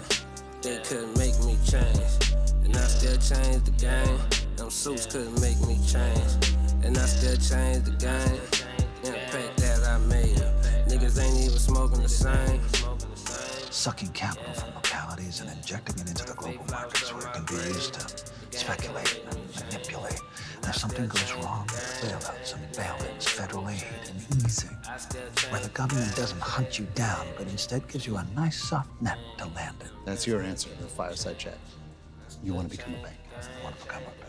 They couldn't make me change. And I still change the game. Them suits couldn't make me change. And I still change the game. Impact that I made. Niggas ain't even smoking the same. Sucking capital from localities and injecting it into the global markets where it can be used to speculate and manipulate. And if something goes wrong, bailouts and bail-ins, federal aid and easing, where the government doesn't hunt you down, but instead gives you a nice soft net to land in. That's your answer, to the fireside chat. You want to become a bank. I want to become a bank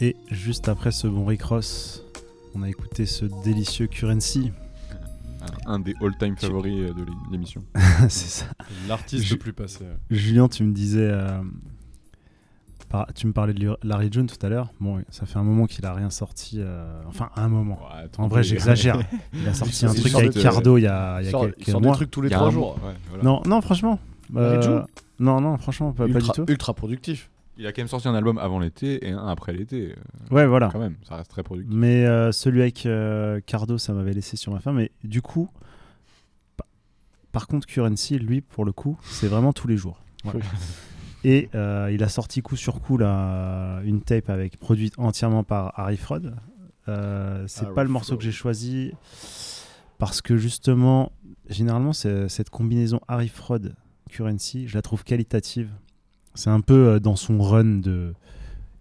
Et juste après ce bon Rick Ross, on a écouté ce délicieux Currency. Un, des all-time favoris euh, de l'é- l'émission. c'est ça. L'artiste le plus passé. Julien, tu me disais. euh, par- tu me parlais de Larry June tout à l'heure. Bon, ça fait un moment qu'il a rien sorti. euh, enfin, un moment. en vrai, j'exagère. Il a sorti un truc avec de- Cardo il y a, il y a sort- quelques il sort des trucs tous les trois jours. ouais, voilà. Non, non, franchement. Larry euh, June non, non, franchement, pas, pas du ultra, tout. ultra productif. Il a quand même sorti un album avant l'été et un après l'été. euh, Ouais, voilà. Quand même, ça reste très productif. Mais euh, celui avec euh, Cardo, ça m'avait laissé sur ma faim. Mais du coup, pa- par contre, Currency, lui, pour le coup, c'est vraiment tous les jours. Voilà. Et euh, il a sorti coup sur coup là, une tape avec produite entièrement par Harry Fraud. Euh, c'est Harry pas le morceau Fraud. que j'ai choisi parce que justement, généralement, c'est- cette combinaison Harry Fraud Currency, je la trouve qualitative. C'est un peu euh, dans son run de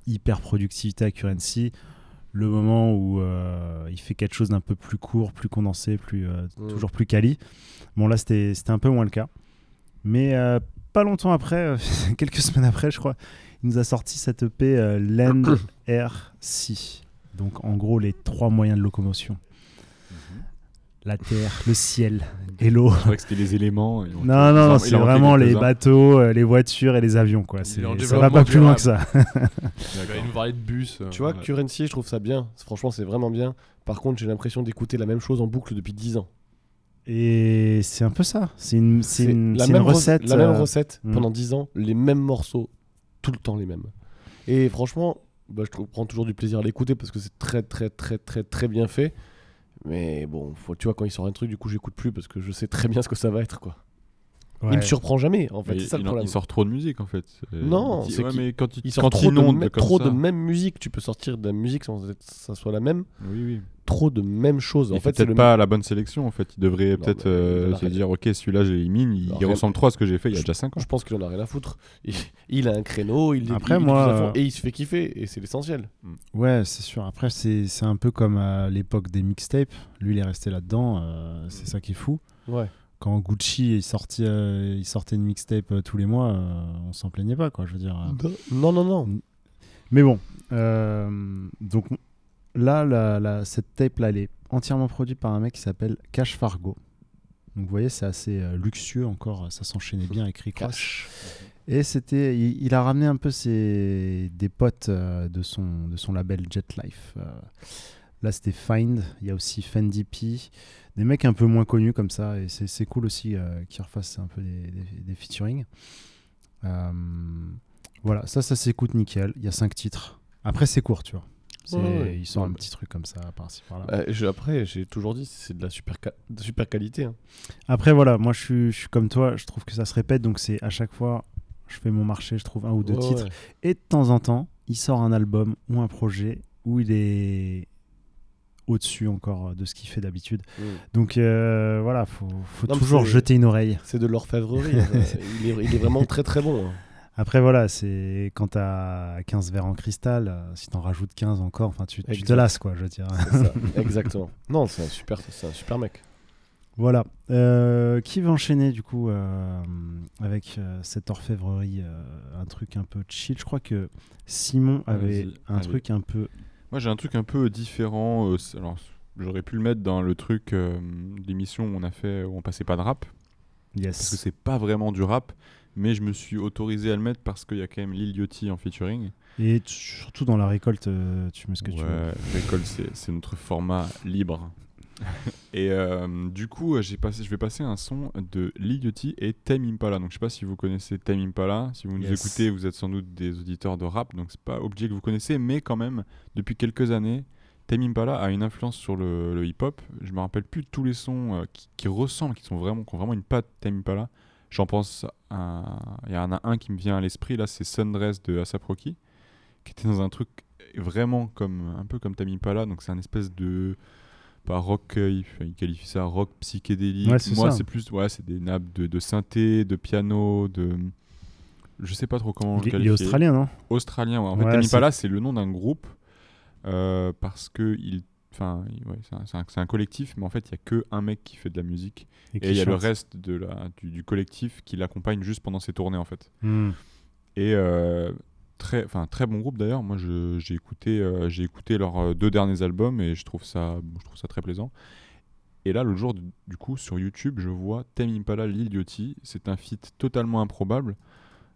hyper productivité à Currency, le moment où euh, il fait quelque chose d'un peu plus court, plus condensé, plus euh, Mm. toujours plus quali. Bon là, c'était c'était un peu moins le cas. Mais euh, pas longtemps après, euh, quelques semaines après, je crois, il nous a sorti cette EP euh, Land, Air, Sea. Donc en gros, les trois moyens de locomotion. La terre, le ciel et l'eau. Je crois que c'était les éléments. ils ont- Non, non, en- c'est vraiment les bateaux, euh, les voitures et les avions. Quoi. Ça va pas plus loin que ça. Il nous parlait de bus. euh, Tu vois, ouais. Currency, je trouve ça bien. Franchement, c'est vraiment bien. Par contre, j'ai l'impression d'écouter la même chose en boucle depuis 10 ans. Et c'est un peu ça. C'est une, c'est une, la c'est une même rec- recette. La même euh, recette mm. pendant 10 ans, les mêmes morceaux, tout le temps les mêmes. Et franchement, bah, je prends toujours du plaisir à l'écouter parce que c'est très, très, très, très, très bien fait. Mais bon, faut, tu vois, quand il sort un truc, du coup, j'écoute plus parce que je sais très bien ce que ça va être, quoi. Il me surprend jamais, en fait. Ça il, le problème. il sort trop de musique en fait. Euh, Non, il dit- c'est ouais, qu'il- mais quand il, il sort quand trop, il de, inonde me- comme trop ça- de même musique. Tu peux sortir de la musique sans que ça soit la même. Oui, oui. Trop de même chose. Il En fait fait, c'est pas la bonne sélection en fait. Il devrait Non, peut-être euh, il se dire ok celui-là j'élimine, il, il rien- ressemble trop à ce que j'ai fait il y a Je- déjà 5 ans. Je pense qu'il en a rien à foutre. Il, il a un créneau, il, Après, il- il moi, euh, et il se fait kiffer. Et c'est l'essentiel. Ouais, c'est sûr. Après, c'est c'est un peu comme à l'époque des mixtapes. Lui, il est resté là-dedans. euh, c'est ça qui est fou. Ouais. Quand Gucci est sorti, euh, il sortait une mixtape euh, tous les mois, euh, on s'en plaignait pas, quoi. Je veux dire. Non, non, non. Mais bon, euh, donc là, la- la- cette tape là, elle est entièrement produite par un mec qui s'appelle Cash Fargo. Donc vous voyez, c'est assez luxueux encore, ça s'enchaînait bien avec Rick Ross. Et c'était, il, il a ramené un peu ses, des potes de, son, de son label Jet Life. Là, c'était Find, il y a aussi Fendi P, des mecs un peu moins connus comme ça, et c'est c'est cool aussi euh, qu'ils refassent un peu des, des, des featuring. Euh, voilà, ça, ça s'écoute nickel. Il y a cinq titres. Après, c'est court, tu vois. C'est- Ouais, ouais. Ils sortent Ouais, un bah. petit truc comme ça, par-ci par-là. Euh, je- après, j'ai toujours dit, c'est de la super, de super qualité. hein. Après, voilà, moi je suis, je suis comme toi, je trouve que ça se répète, donc c'est à chaque fois, je fais mon marché, je trouve un ou deux Ouais, titres, ouais. et de temps en temps, il sort un album ou un projet où il est au-dessus encore de ce qu'il fait d'habitude. Mm. Donc euh, voilà, faut, faut Non, toujours jeter une oreille. C'est de l'orfèvrerie. hein. il, est, il est vraiment très très bon. hein. Après voilà, c'est quand t'as 15 verres en cristal, euh, si t'en rajoutes 15 encore, enfin tu, tu te lasses quoi, je veux dire. Ça, exactement. Non, c'est un super, c'est un super mec. Voilà. Euh, qui va enchaîner du coup euh, avec euh, cette orfèvrerie, euh, un truc un peu chill? Je crois que Simon avait un truc un peu. Moi, j'ai un truc un peu différent. euh, alors, j'aurais pu le mettre dans le truc euh, d'émission où on a fait, où on passait pas de rap. Yes. Parce que c'est pas vraiment du rap, mais je me suis autorisé à le mettre parce qu'il y a quand même Lil Yachty en featuring. Et surtout dans la récolte, euh, tu mets ce que tu veux. Récolte, c'est notre format libre. et euh, du coup, euh, j'ai passé, je vais passer un son de Yachty et Tame Impala. Donc, je sais pas si vous connaissez Tame Impala. Si vous nous Yes. écoutez, vous êtes sans doute des auditeurs de rap, donc c'est pas obligé que vous connaissez, mais quand même, depuis quelques années, Tame Impala a une influence sur le, le hip-hop. Je me rappelle plus de tous les sons euh, qui, qui ressemblent, qui sont vraiment, qui ont vraiment une patte Tame Impala. J'en pense à, il y en a un qui me vient à l'esprit là, c'est Sundress de Asap Rocky, qui était dans un truc vraiment comme un peu comme Tame Impala, donc c'est un espèce de pas rock, euh, il, il qualifie ça rock psychédélique. Ouais, Moi, c'est plus ouais, c'est des nappes de, de synthé, de piano, de je sais pas trop comment Il le est- il est australien, non? Australien, ouais. En fait, Impala, c'est le nom d'un groupe euh, parce que il Enfin, ouais, c'est un, un- collectif, mais en fait, il n'y a que un mec qui fait de la musique. Et il y a le reste de la, du, du collectif qui l'accompagne juste pendant ses tournées, en fait. Hmm. Et euh, très, enfin, très bon groupe d'ailleurs. Moi, j'ai écouté, euh, j'ai écouté leurs euh, deux derniers albums et je trouve ça, je trouve ça très plaisant. Et là, l'autre jour, du coup, sur YouTube, je vois Tame Impala Lil Yachty. C'est un feat totalement improbable.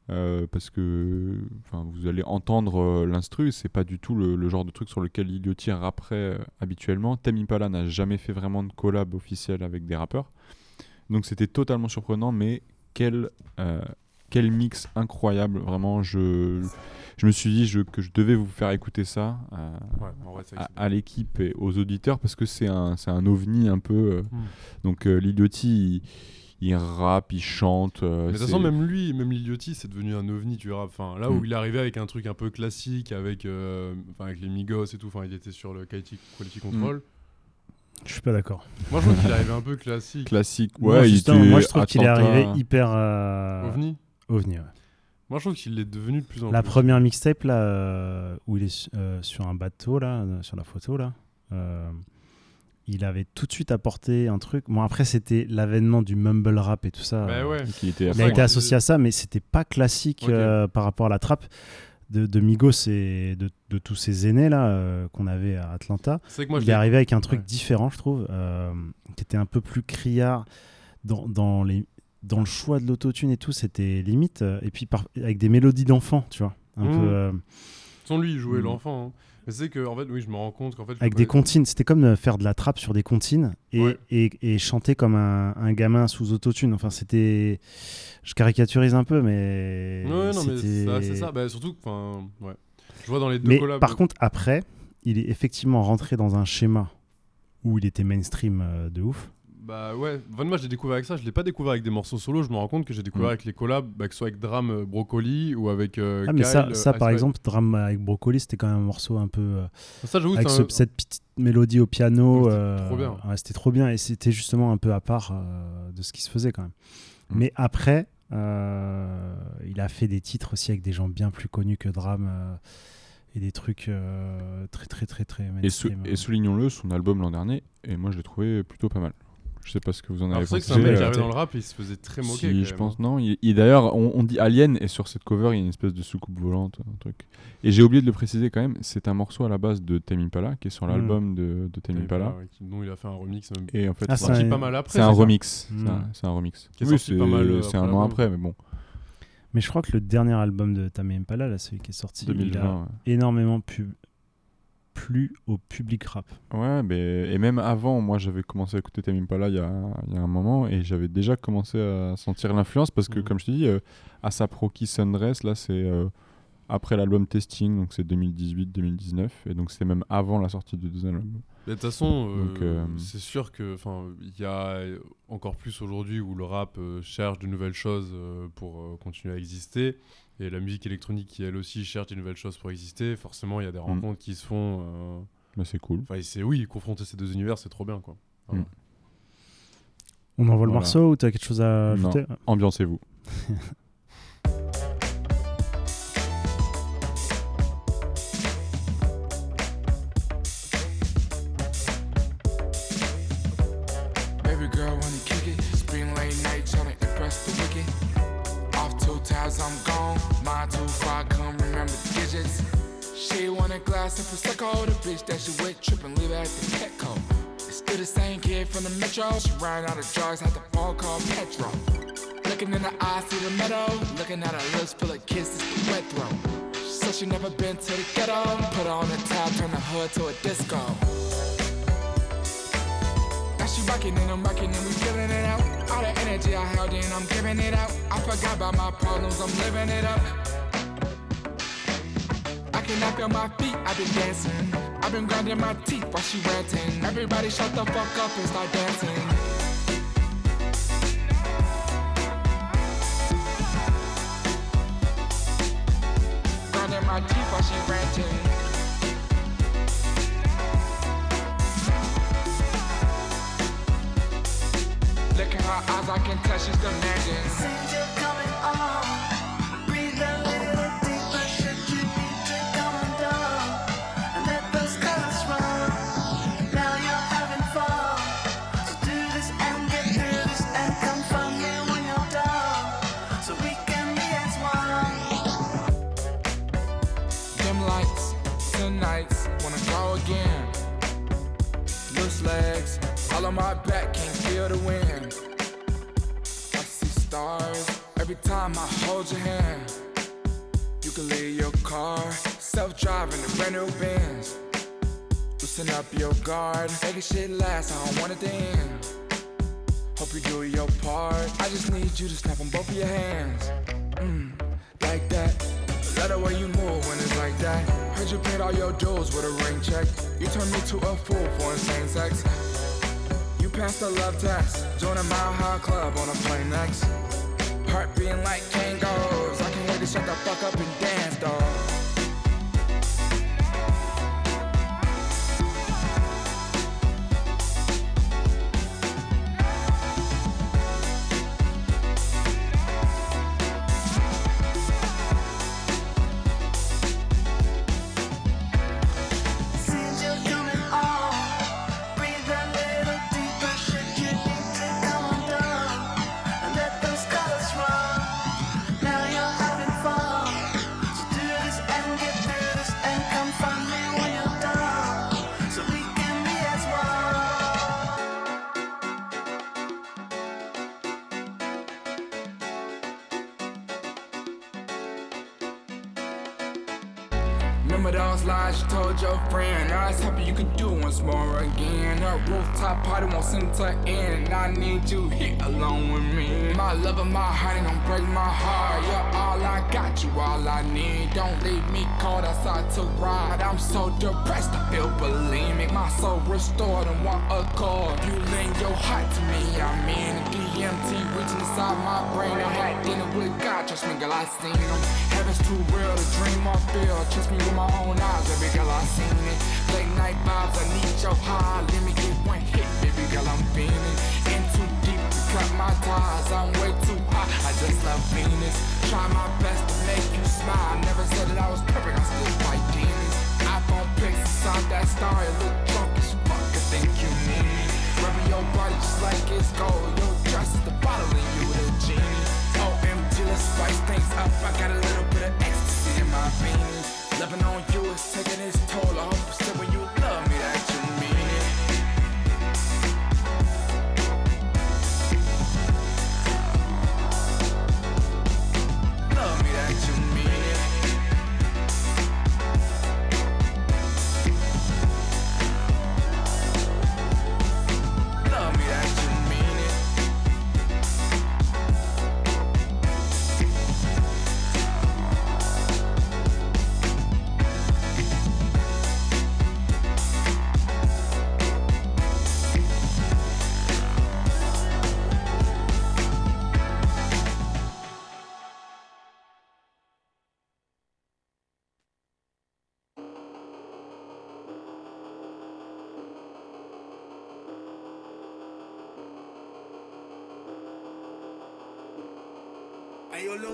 euh, parce que enfin, vous allez entendre euh, l'instru, c'est pas du tout le, le genre de truc sur lequel Lil Yachty rapperait habituellement. Tame Impala n'a jamais fait vraiment de collab officiel avec des rappeurs. Donc c'était totalement surprenant, mais quel, quel mix incroyable. Vraiment, je, je me suis dit je- que je devais vous faire écouter ça euh, Ouais, vrai, à, l'équipe et aux auditeurs parce que c'est un, c'est un ovni un peu. euh, Mm. Donc euh, il, il rappe, il chante. euh, Mais de toute façon, même lui, même Lil Yachty, c'est devenu un ovni du rap. Enfin, là où Mm. il est arrivé avec un truc un peu classique, avec, euh, enfin, avec les Migos et tout, enfin, il était sur le Quality, quality Control. Je suis pas d'accord. Moi, je trouve qu'il est arrivé un peu classique. Classique, Moi, ouais, il justement, était moi, je trouve qu'il est arrivé hyper. euh, Ovni? Ovni, ouais. Moi, je trouve qu'il est devenu de plus en La plus. première mixtape là, euh, où il est euh, sur un bateau là, euh, sur la photo là, euh, il avait tout de suite apporté un truc. Bon après c'était l'avènement du mumble rap et tout ça. Bah ouais. Qui était à il a été hein. associé à ça, mais c'était pas classique euh, par rapport à la trappe de, de Migos et de, de tous ces aînés là euh, qu'on avait à Atlanta. Que moi, il est arrivé avec un truc Ouais. différent, je trouve, euh, qui était un peu plus criard dans, dans les dans le choix de l'autotune et tout, c'était limite. euh, Et puis par- avec des mélodies d'enfants, tu vois, un Mmh. peu. euh, Sans lui, il jouait Mm. l'enfant. hein. Mais c'est que, en fait, oui, je me rends compte qu'en fait. avec des comptines. C'était comme euh, faire de la trappe sur des comptines et, Ouais. et, et chanter comme un, un gamin sous autotune. Enfin, c'était. Je caricaturise un peu, mais. Ouais, non, mais c'est ça. Bah, surtout, enfin, ouais. Je vois dans les deux Mais collabs. par contre, après, il est effectivement rentré dans un schéma où il était mainstream euh, de ouf. Bah ouais, Enfin, moi j'ai découvert avec ça, je l'ai pas découvert avec des morceaux solo, je me rends compte que j'ai découvert Mm. avec les collabs, bah, que ce soit avec Dram euh, Brocoli ou avec euh, ah, mais ça, Kyle, ça par exemple, Drame avec Brocoli, c'était quand même un morceau un peu. euh, Ça, j'avoue, avec c'est ce- un- cette petite mélodie au piano. C'était euh, trop bien. ouais, c'était trop bien et c'était justement un peu à part euh, de ce qui se faisait quand même. Mm. Mais après, euh, il a fait des titres aussi avec des gens bien plus connus que Drame euh, et des trucs euh, très très très très Et, sou- et soulignons-le, son album l'an dernier, et moi je l'ai trouvé plutôt pas mal. Je sais pas ce que vous en avez c'est vrai que pensé. c'est un mec qui euh, arrivait dans le rap et il se faisait très moquer, Si, quand je même, pense hein. non. Il, il- d'ailleurs, on, on dit Alien et sur cette cover, il y a une espèce de soucoupe volante, un truc. Et j'ai oublié de le préciser quand même. C'est un morceau à la base de Tame Impala qui est sur Mm. l'album de, de Tame Impala. Impala, ouais, qui- dont il a fait un remix même. Et en fait, Ah, c'est pas mal après, C'est un remix. C'est un- C'est un remix. Qui est Oui, c'est pas mal, euh, un an après, mais bon. Mais je crois que le dernier album de Tame Impala, là, celui qui est sorti, il 2020, a ouais. énormément pu- plu au public rap. Ouais, mais, et même avant, moi j'avais commencé à écouter Tame Impala il y a, il y a un moment et j'avais déjà commencé à sentir l'influence parce que, Mhm. comme je te dis, euh, Asap Rocky Sundress, là c'est euh, après l'album Testing, donc c'est 2018-2019, et donc c'est même avant la sortie du deuxième album. De toute façon, euh, euh, c'est sûr que, enfin, il y a encore plus aujourd'hui où le rap euh, cherche de nouvelles choses euh, pour euh, continuer à exister, et la musique électronique qui elle aussi cherche de nouvelles choses pour exister. Forcément, il y a des rencontres qui se font. euh, Bah, c'est cool. Enfin, c'est oui, confronter ces deux univers, c'est trop bien, quoi. Voilà. On envoie le morceau ou t'as quelque chose à Non, ajouter? Ambiancez-vous. Baby girl wanna kick it. Spring late night tryna impress the wicked. Tabs, I'm gone. Mine too far, come remember the digits. She want a glass of Prosecco. The bitch that she with trippin', leave at the Petco. It's still the same kid from the metro. She ran out of drugs, had the phone call Petro. Looking in the eyes, see the meadow. Looking at her lips, full of kisses, the wet throat. She said she never been to the ghetto. Put her on the tab, turn the hood to a disco. Now rockin' and I'm rockin' and we feelin' it out. All the energy I held in, I'm giving it out. I forgot about my problems, I'm living it up. I cannot feel my feet, I've been dancing. I've been grinding my teeth while she ranting. Everybody shut the fuck up and start dancing. Grinding my teeth while she ranting. I can tell she's coming on, breathe a little deeper. Should you to come undone? Let those colors run. Now you're having fun. So do this and get through this and come find me when you're done. So we can be as one. Dim lights, wanna go again. Loose legs, all on my back, can't feel the wind. Every time I hold your hand. You can leave your car, self-driving, a brand new Benz. Loosen up your guard, make it shit last, I don't want it to end. Hope you do your part. I just need you to snap on both of your hands. Mm, like that. Love the way you move when it's like that. Heard you paid all your dues with a ring check. You turned me to a fool for insane sex. You passed the love test. Join a mile high club on a plane next. Heart beating like Kangols. I can't wait to shut the fuck up and dance, dog.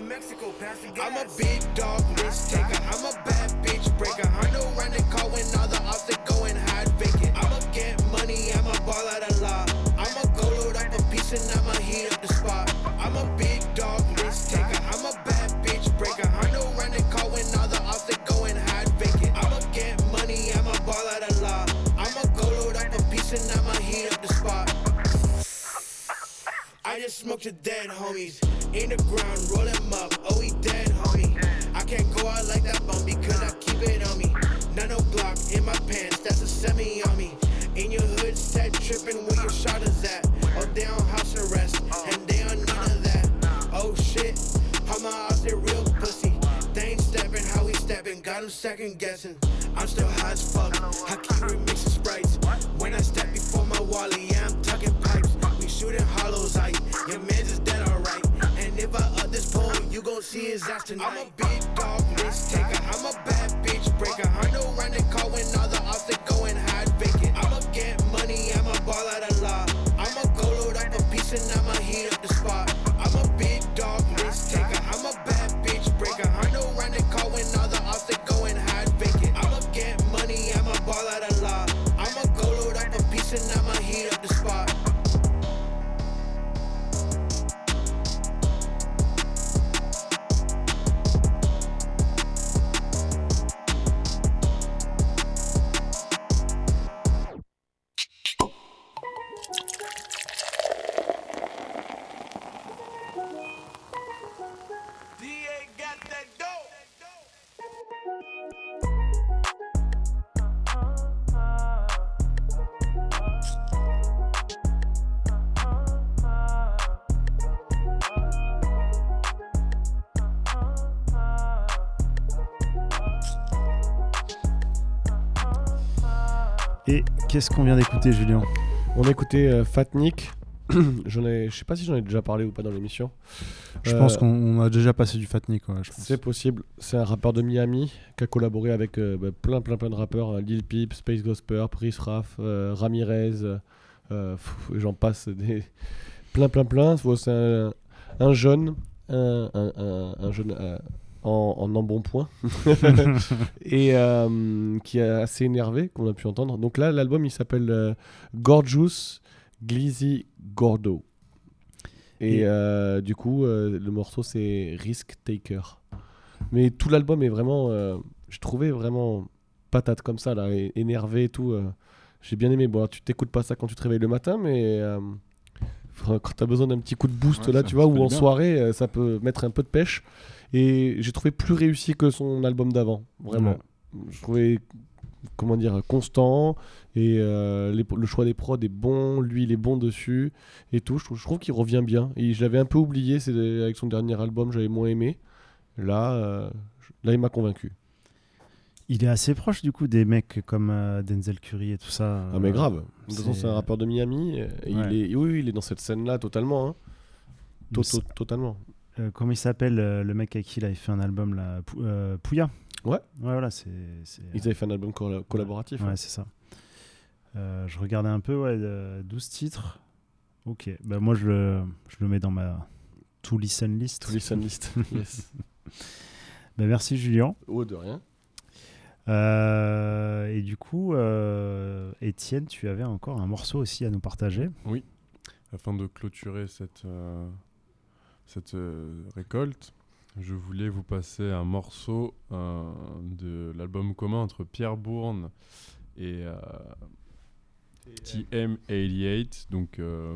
Mexico, pass the gas. I'm a big dog risk taker. I'm a bad bitch breaker. I Hundo running car when all the ops they go and hide vacant. I'ma get money, I'ma ball out of law. I'ma go load up a piece and I'ma heat up the spot. I'm a big dog risk taker. I'm a bad bitch breaker. I Hundo running car when all the ops they go and hide vacant. I'ma get money, I'ma ball out of law. I'ma go load up a piece and I'ma heat up the spot. I just smoked your dead homies. In the ground, roll second guessing. I'm still high as fuck. I keep remixing sprites. When I step before my wally, yeah, I'm tucking pipes. We shooting hollows out. Your man's is dead, alright. And if I up this pole, you gon' see his ass tonight. I'm a big dog risk taker. I'm a bad bitch breaker. Hundo running car when all the qu'est-ce qu'on vient d'écouter, Julien? On a écouté euh, Fat Nick. j'en ai, je sais pas si j'en ai déjà parlé ou pas dans l'émission. Je Euh, pense qu'on on a déjà passé du Fatnik. Ouais. C'est possible. C'est un rappeur de Miami qui a collaboré avec euh, bah, plein, plein, plein de rappeurs. hein. Lil Peep, Space Gosper, Pris Raff, euh, Ramirez, euh, j'en passe. Des... Plein, plein, plein. C'est un, un jeune, un, un- un- un jeune euh, en, en embonpoint et euh, qui est assez énervé, qu'on a pu entendre. Donc là, l'album il s'appelle euh, Gorgeous Glizzy Gordo. Et, Et- euh, du coup, le morceau c'est Risk Taker. Mais tout l'album est vraiment, je trouvais vraiment patate comme ça, là, énervé et tout. J'ai bien aimé. Bon, tu t'écoutes pas ça quand tu te réveilles le matin, mais quand t'as besoin d'un petit coup de boost Ouais, là, tu vois, ou en bien. soirée, euh, ça peut mettre un peu de pêche. Et j'ai trouvé plus réussi que son album d'avant, vraiment. Je trouvais, comment dire, constant. Et euh, les- le choix des prods est bon, lui il est bon dessus et tout. Je trouve, je trouve qu'il revient bien. Et je l'avais un peu oublié c'est avec son dernier album, j'avais moins aimé. Là, euh, là il m'a convaincu. Il est assez proche du coup des mecs comme euh, Denzel Curry et tout ça. Ah mais euh, grave. De toute façon, c'est un rappeur de Miami. Et il Ouais. est, oui, il est dans cette scène-là totalement. hein. To- to- totalement. Euh, comment il s'appelle euh, le mec avec qui il avait fait un album là Pou- euh, Pouya? Ouais. Ouais, voilà, c'est. Ils avaient fait un album colla- collaboratif. Ouais, hein. c'est ça. Je regardais un peu, ouais, euh, 12 titres. Ok, bah moi je le, je le mets dans ma to listen list. To listen list, yes. Bah, merci Julien. Oh, de rien. Euh, et du coup, euh, Étienne, tu avais encore un morceau aussi à nous partager. Oui, afin de clôturer cette, euh, cette euh, récolte, je voulais vous passer un morceau de l'album commun entre Pierre Bourne et euh, TM88. Donc euh,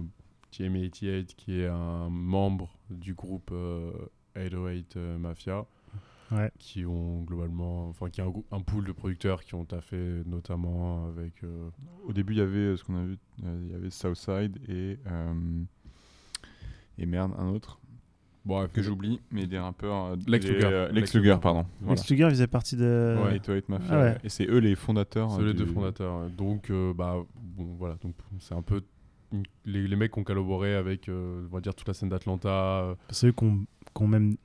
TM88 qui est un membre du groupe euh, 808 euh, Mafia. Ouais. Qui ont globalement, enfin, qui a un, pool de producteurs qui ont taffé notamment avec. euh, Au début, il y avait euh, ce qu'on a vu, euh, il y avait Southside et euh, et merde un autre. Bon, que j'oublie, mais des rappeurs. euh, Lex Luger. euh, Lex Lex Luger, Luger. pardon. Lex Luger faisait partie de. Ouais, 808 Mafia. Ah ouais. Et c'est eux les fondateurs. C'est euh, les deux du- fondateurs. Donc, euh, bah, bon, voilà. Donc, c'est un peu les, les mecs qui ont collaboré avec, euh, on va dire, toute la scène d'Atlanta. C'est eux qui ont, qui ont même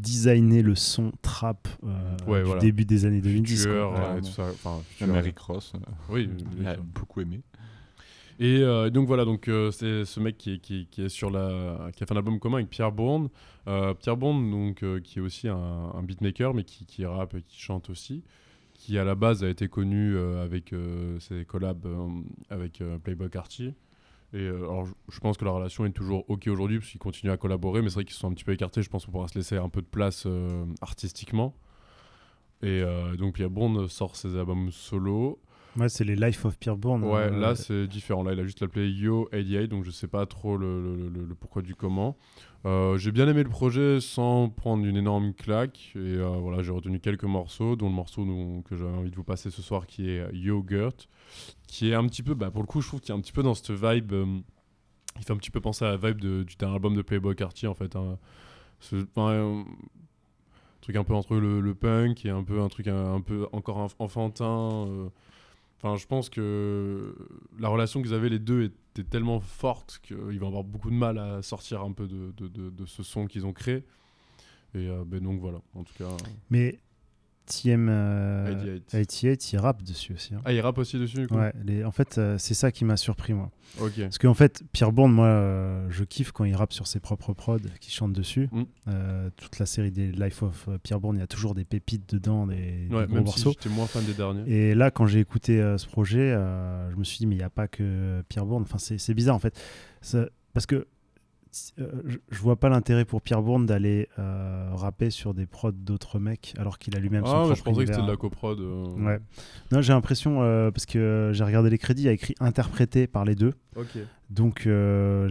designé le son trap euh, Ouais, du voilà. début des années 2010. quoi. Future, ouais, Vraiment. tout ça. Future, Eric Ross. euh, Oui, il a beaucoup aimé. Et euh, donc voilà, donc euh, c'est ce mec qui est, qui, est- qui est sur la, qui a fait un album commun avec Pierre Bourne. Euh, Pierre Bourne, donc euh, qui est aussi un, un beatmaker, mais qui, qui rappe et qui chante aussi, qui à la base a été connu euh, avec euh, ses collabs euh, avec euh, Playboy Carty. Et euh, alors je, pense que la relation est toujours ok aujourd'hui parce qu'ils continuent à collaborer, mais c'est vrai qu'ils sont un petit peu écartés. Je pense qu'on pourra se laisser un peu de place euh, artistiquement. Et euh, donc Pierre Bourne sort ses albums solo. Ouais, c'est les Life of Pierre Bourne. Ouais, euh, là c'est différent. Là, il a juste appelé Yo 88, donc je sais pas trop le, le- le- le pourquoi du comment. Euh, j'ai bien aimé le projet sans prendre une énorme claque. Et euh, voilà, j'ai retenu quelques morceaux, dont le morceau que j'avais envie de vous passer ce soir qui est Yogurt, qui est un petit peu, bah, pour le coup, je trouve qu'il est un petit peu dans cette vibe. euh, il fait un petit peu penser à la vibe de- du dernier album de Playboy Carty en fait. hein. Enfin, euh, truc un peu entre le, punk et un peu un truc un, un peu encore enf- enfantin. Enfin, je pense que la relation qu'ils avaient les deux était tellement forte qu'ils vont avoir beaucoup de mal à sortir un peu de, de, de- de ce son qu'ils ont créé. Et euh, ben donc voilà, en tout cas. Mais TM euh, 88. 88, il rappe dessus aussi. hein. Ah, il rappe aussi dessus, du coup Ouais, les- en fait, euh, c'est ça qui m'a surpris, moi. Parce qu'en fait, Pierre Bourne, moi, euh, je kiffe quand il rappe sur ses propres prods, qui chante dessus. Mm. Euh, toute la série des Life of Pierre Bourne, il y a toujours des pépites dedans, des, des Ouais, gros même si j'étais moins fan des derniers. Et là, quand j'ai écouté ce projet, je me suis dit, mais il n'y a pas que Pierre Bourne. Enfin, c'est bizarre, en fait. Ça- parce que je, je vois pas l'intérêt pour Pierre Bourne d'aller euh, rapper sur des prods d'autres mecs, alors qu'il a lui-même son Ah, ouais, propre je pensais que c'était de la coprod. euh. Ouais. Non, j'ai l'impression, euh, parce que j'ai regardé les crédits, il y a écrit interprété par les deux. Ok. Donc, euh,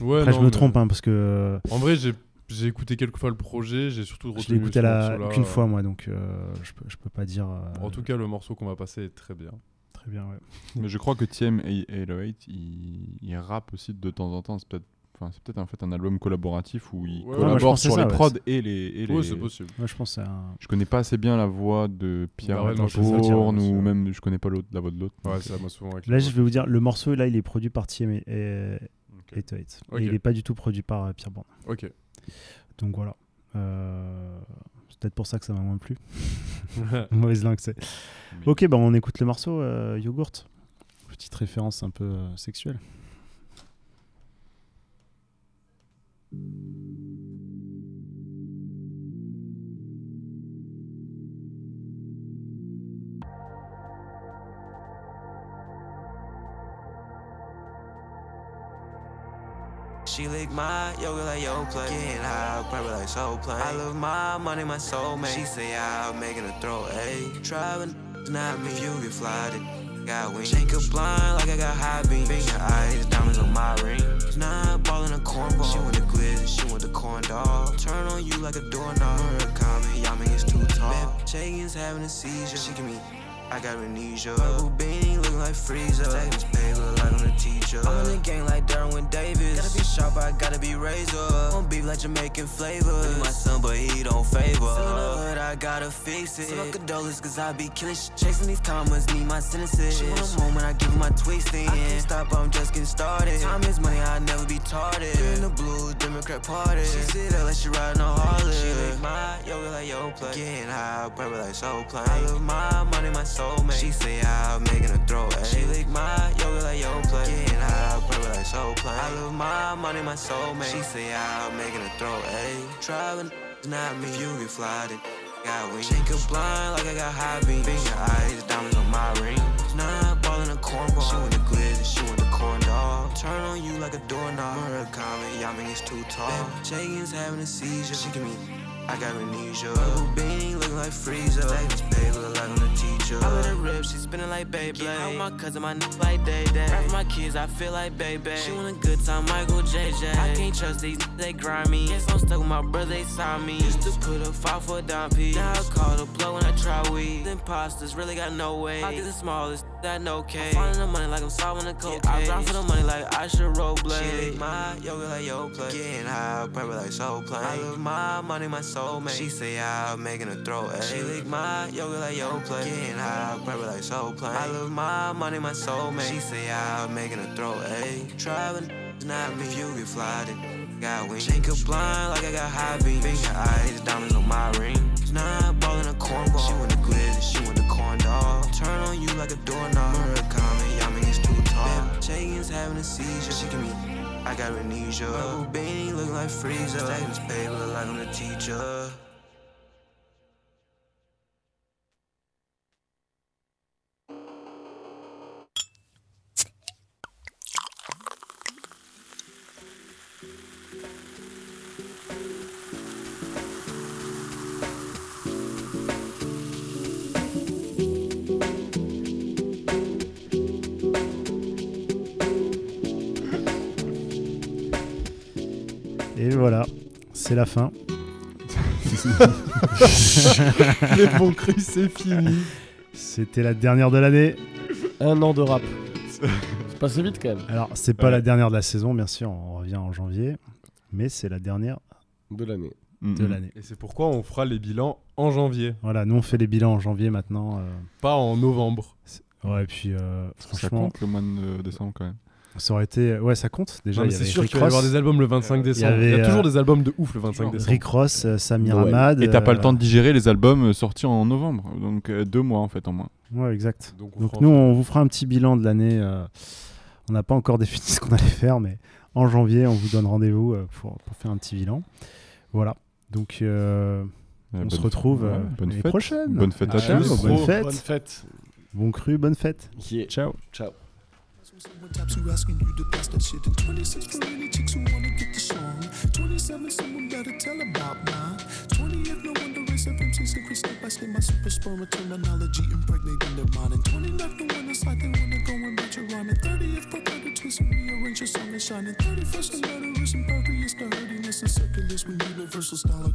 Ouais, après, non, je me mais- trompe, hein, parce que. En vrai, j'ai j'ai écouté quelques fois le projet, j'ai surtout Je l'ai retenu écouté la- qu'une fois, moi, donc euh, je, peux, je peux pas dire. euh, En tout cas, le morceau qu'on va passer est très bien. Très bien, ouais. Mais je crois que TM808, il, il rappe aussi de temps en temps. C'est peut-être enfin, c'est peut-être en fait un album collaboratif où il Ouais, ouais, sur ça, les prods et les. Et les... c'est possible. Je pense. Je connais pas assez bien la voix de Pierre Bah tiens, ou même je connais pas l'autre, la voix de l'autre. Ouais, c'est moi souvent avec Là, je vais vous dire, le morceau, là, il est produit par TM et, et, Ok. 808. Ok. Et il est pas du tout produit par euh, Pierre Bourne. Ok. Donc voilà. Euh, c'est peut-être pour ça que ça m'a moins plu. Mauvaise langue, c'est. Ok, bah on écoute le morceau euh, Yogurt. Petite référence un peu euh, sexuelle. She lick my yoga like yo play. Getting high, probably like soul play. I love my money, my soulmate. She say I'm making a throw, ayy. Driving, not me. You get fly, got wings. Shake up blind like I got high beams. Finger eyes, diamonds on my ring. Nah, ballin' a cornball. She want the glizz, she want the corn dog. Turn on you like a doorknob. Murakami, y'all is too tall. Shakin's having a seizure. She give me. I got amnesia. Purple beanie looking like Freezer. Take this paper like I'm a teacher. I'm in the gang like Derwin Davis. Gotta be sharp, I gotta be razor. On beef like Jamaican flavors. Be my son, but he don't favor. Still in the hood, I gotta fix it. So condolences, cause I be killing shit. Chasing these commas, need my sentences. She want a moment, I give her my twisting. I can't stop, I'm just getting started. Time is money, I never be tarded. In the blues, Democrat party. She sit there like she riding a Harley. She lick my yoga like yo play. Getting high, probably like soul play. I love my money, my soulmate. She say I'm making a throw. She lick my yoga like yo play. Getting high, probably like soul play. I love my money, my soulmate. She say I'm making a throw. Ayy. Driving, not me. If you get fly, then Got wings. Shake a blind like I got high beams. Finger eyes, diamonds on my ring. Nah, ball in a cornball. She want the glizzy, she want the corn dog. Turn on you like a doorknob. Murakami, y'all mean it's too tall. Jenkins having a seizure. She give me. I got amnesia. Purple beanie looking like Freezer. Davis baby look like I'm the teacher. I let her rip, she spinning like Beyblade. Out my cousin, my n like Day Day. Rap my kids, I feel like baby. She want a good time, Michael JJ. I can't trust these, they grind me. Guess I'm stuck with my brother, they saw me. Used to put a five for a dime piece. Now I call the blow when I try weed. Imposters really got no way. I get the smallest, that no case. I'm finding the money like I'm solving the cocaine. Yeah, I grind for the money like I should roll blade. She my yoga like yo play. Getting high, purple like soul plane. I love my money, my soulmate. Oh, she say I'm making a throw. Ay. She lick my yoga like yo play. Getting high, purple like soul plane. I love my money, my soulmate. She say I'm making a throw. Eh? Ay. Driving, not me. If you get fly, then got wings. Shake a blind like I got high beams. Finger eyes, diamonds on my ring. Nah, ball in a cornball. She want the glizzy, she want the corn dog. Turn on you like a doorknob. Murakami, y'all mean it's too tall. Jenkins having a seizure. She give me. I got amnesia. My Benny look like Frieza. Stacking this paper like I'm a teacher. C'est la fin. Les bons crus, c'est fini. C'était la dernière de l'année. Un an de rap. C'est passé vite quand même. Alors, c'est pas Ouais. la dernière de la saison, bien sûr, on revient en janvier, mais c'est la dernière De l'année. de l'année. Et c'est pourquoi on fera les bilans en janvier, Voilà, nous on fait les bilans en janvier maintenant. euh, pas en novembre. Ouais, et puis euh, que ça franchement, compte le mois de décembre quand même. Ça aurait été. Ouais, ça compte. Déjà, c'est sûr Rick qu'il va y avoir Ross, des albums le 25 il y décembre. Il y, avait, a toujours euh, des albums de ouf le 25 décembre. Rick Ross, euh, Samir. Hamad. Et t'as pas le euh, temps de digérer les albums sortis en novembre. Donc euh, deux mois en fait en moins. Ouais, exact. Donc, on Donc fera nous, on vous fera un petit bilan de l'année. euh, on n'a pas encore défini ce qu'on allait faire, mais en janvier, on vous donne rendez-vous euh, pour, pour faire un petit bilan. Voilà. Donc, euh, Euh, on bonne se retrouve euh, Ouais, bonne l'année fête. prochaine. Bonne fête à Ciao, tous. Bonne fête. Bonne fête. Bon cru, bonne fête. Yeah. Ciao. Ciao. Someone taps you asking you to pass that shit. And 26 for any chicks who wanna get the song. 27, someone better tell about mine. 20 if no wonder race up MCs and quit step by step. My super sperma terminology impregnating their mind. And 29 the one that's like they wanna go and match your rhyme. And 30 if to twist and rearrange your song and shine. And 31st the murderous impervious to hurtiness and circulars when universal style.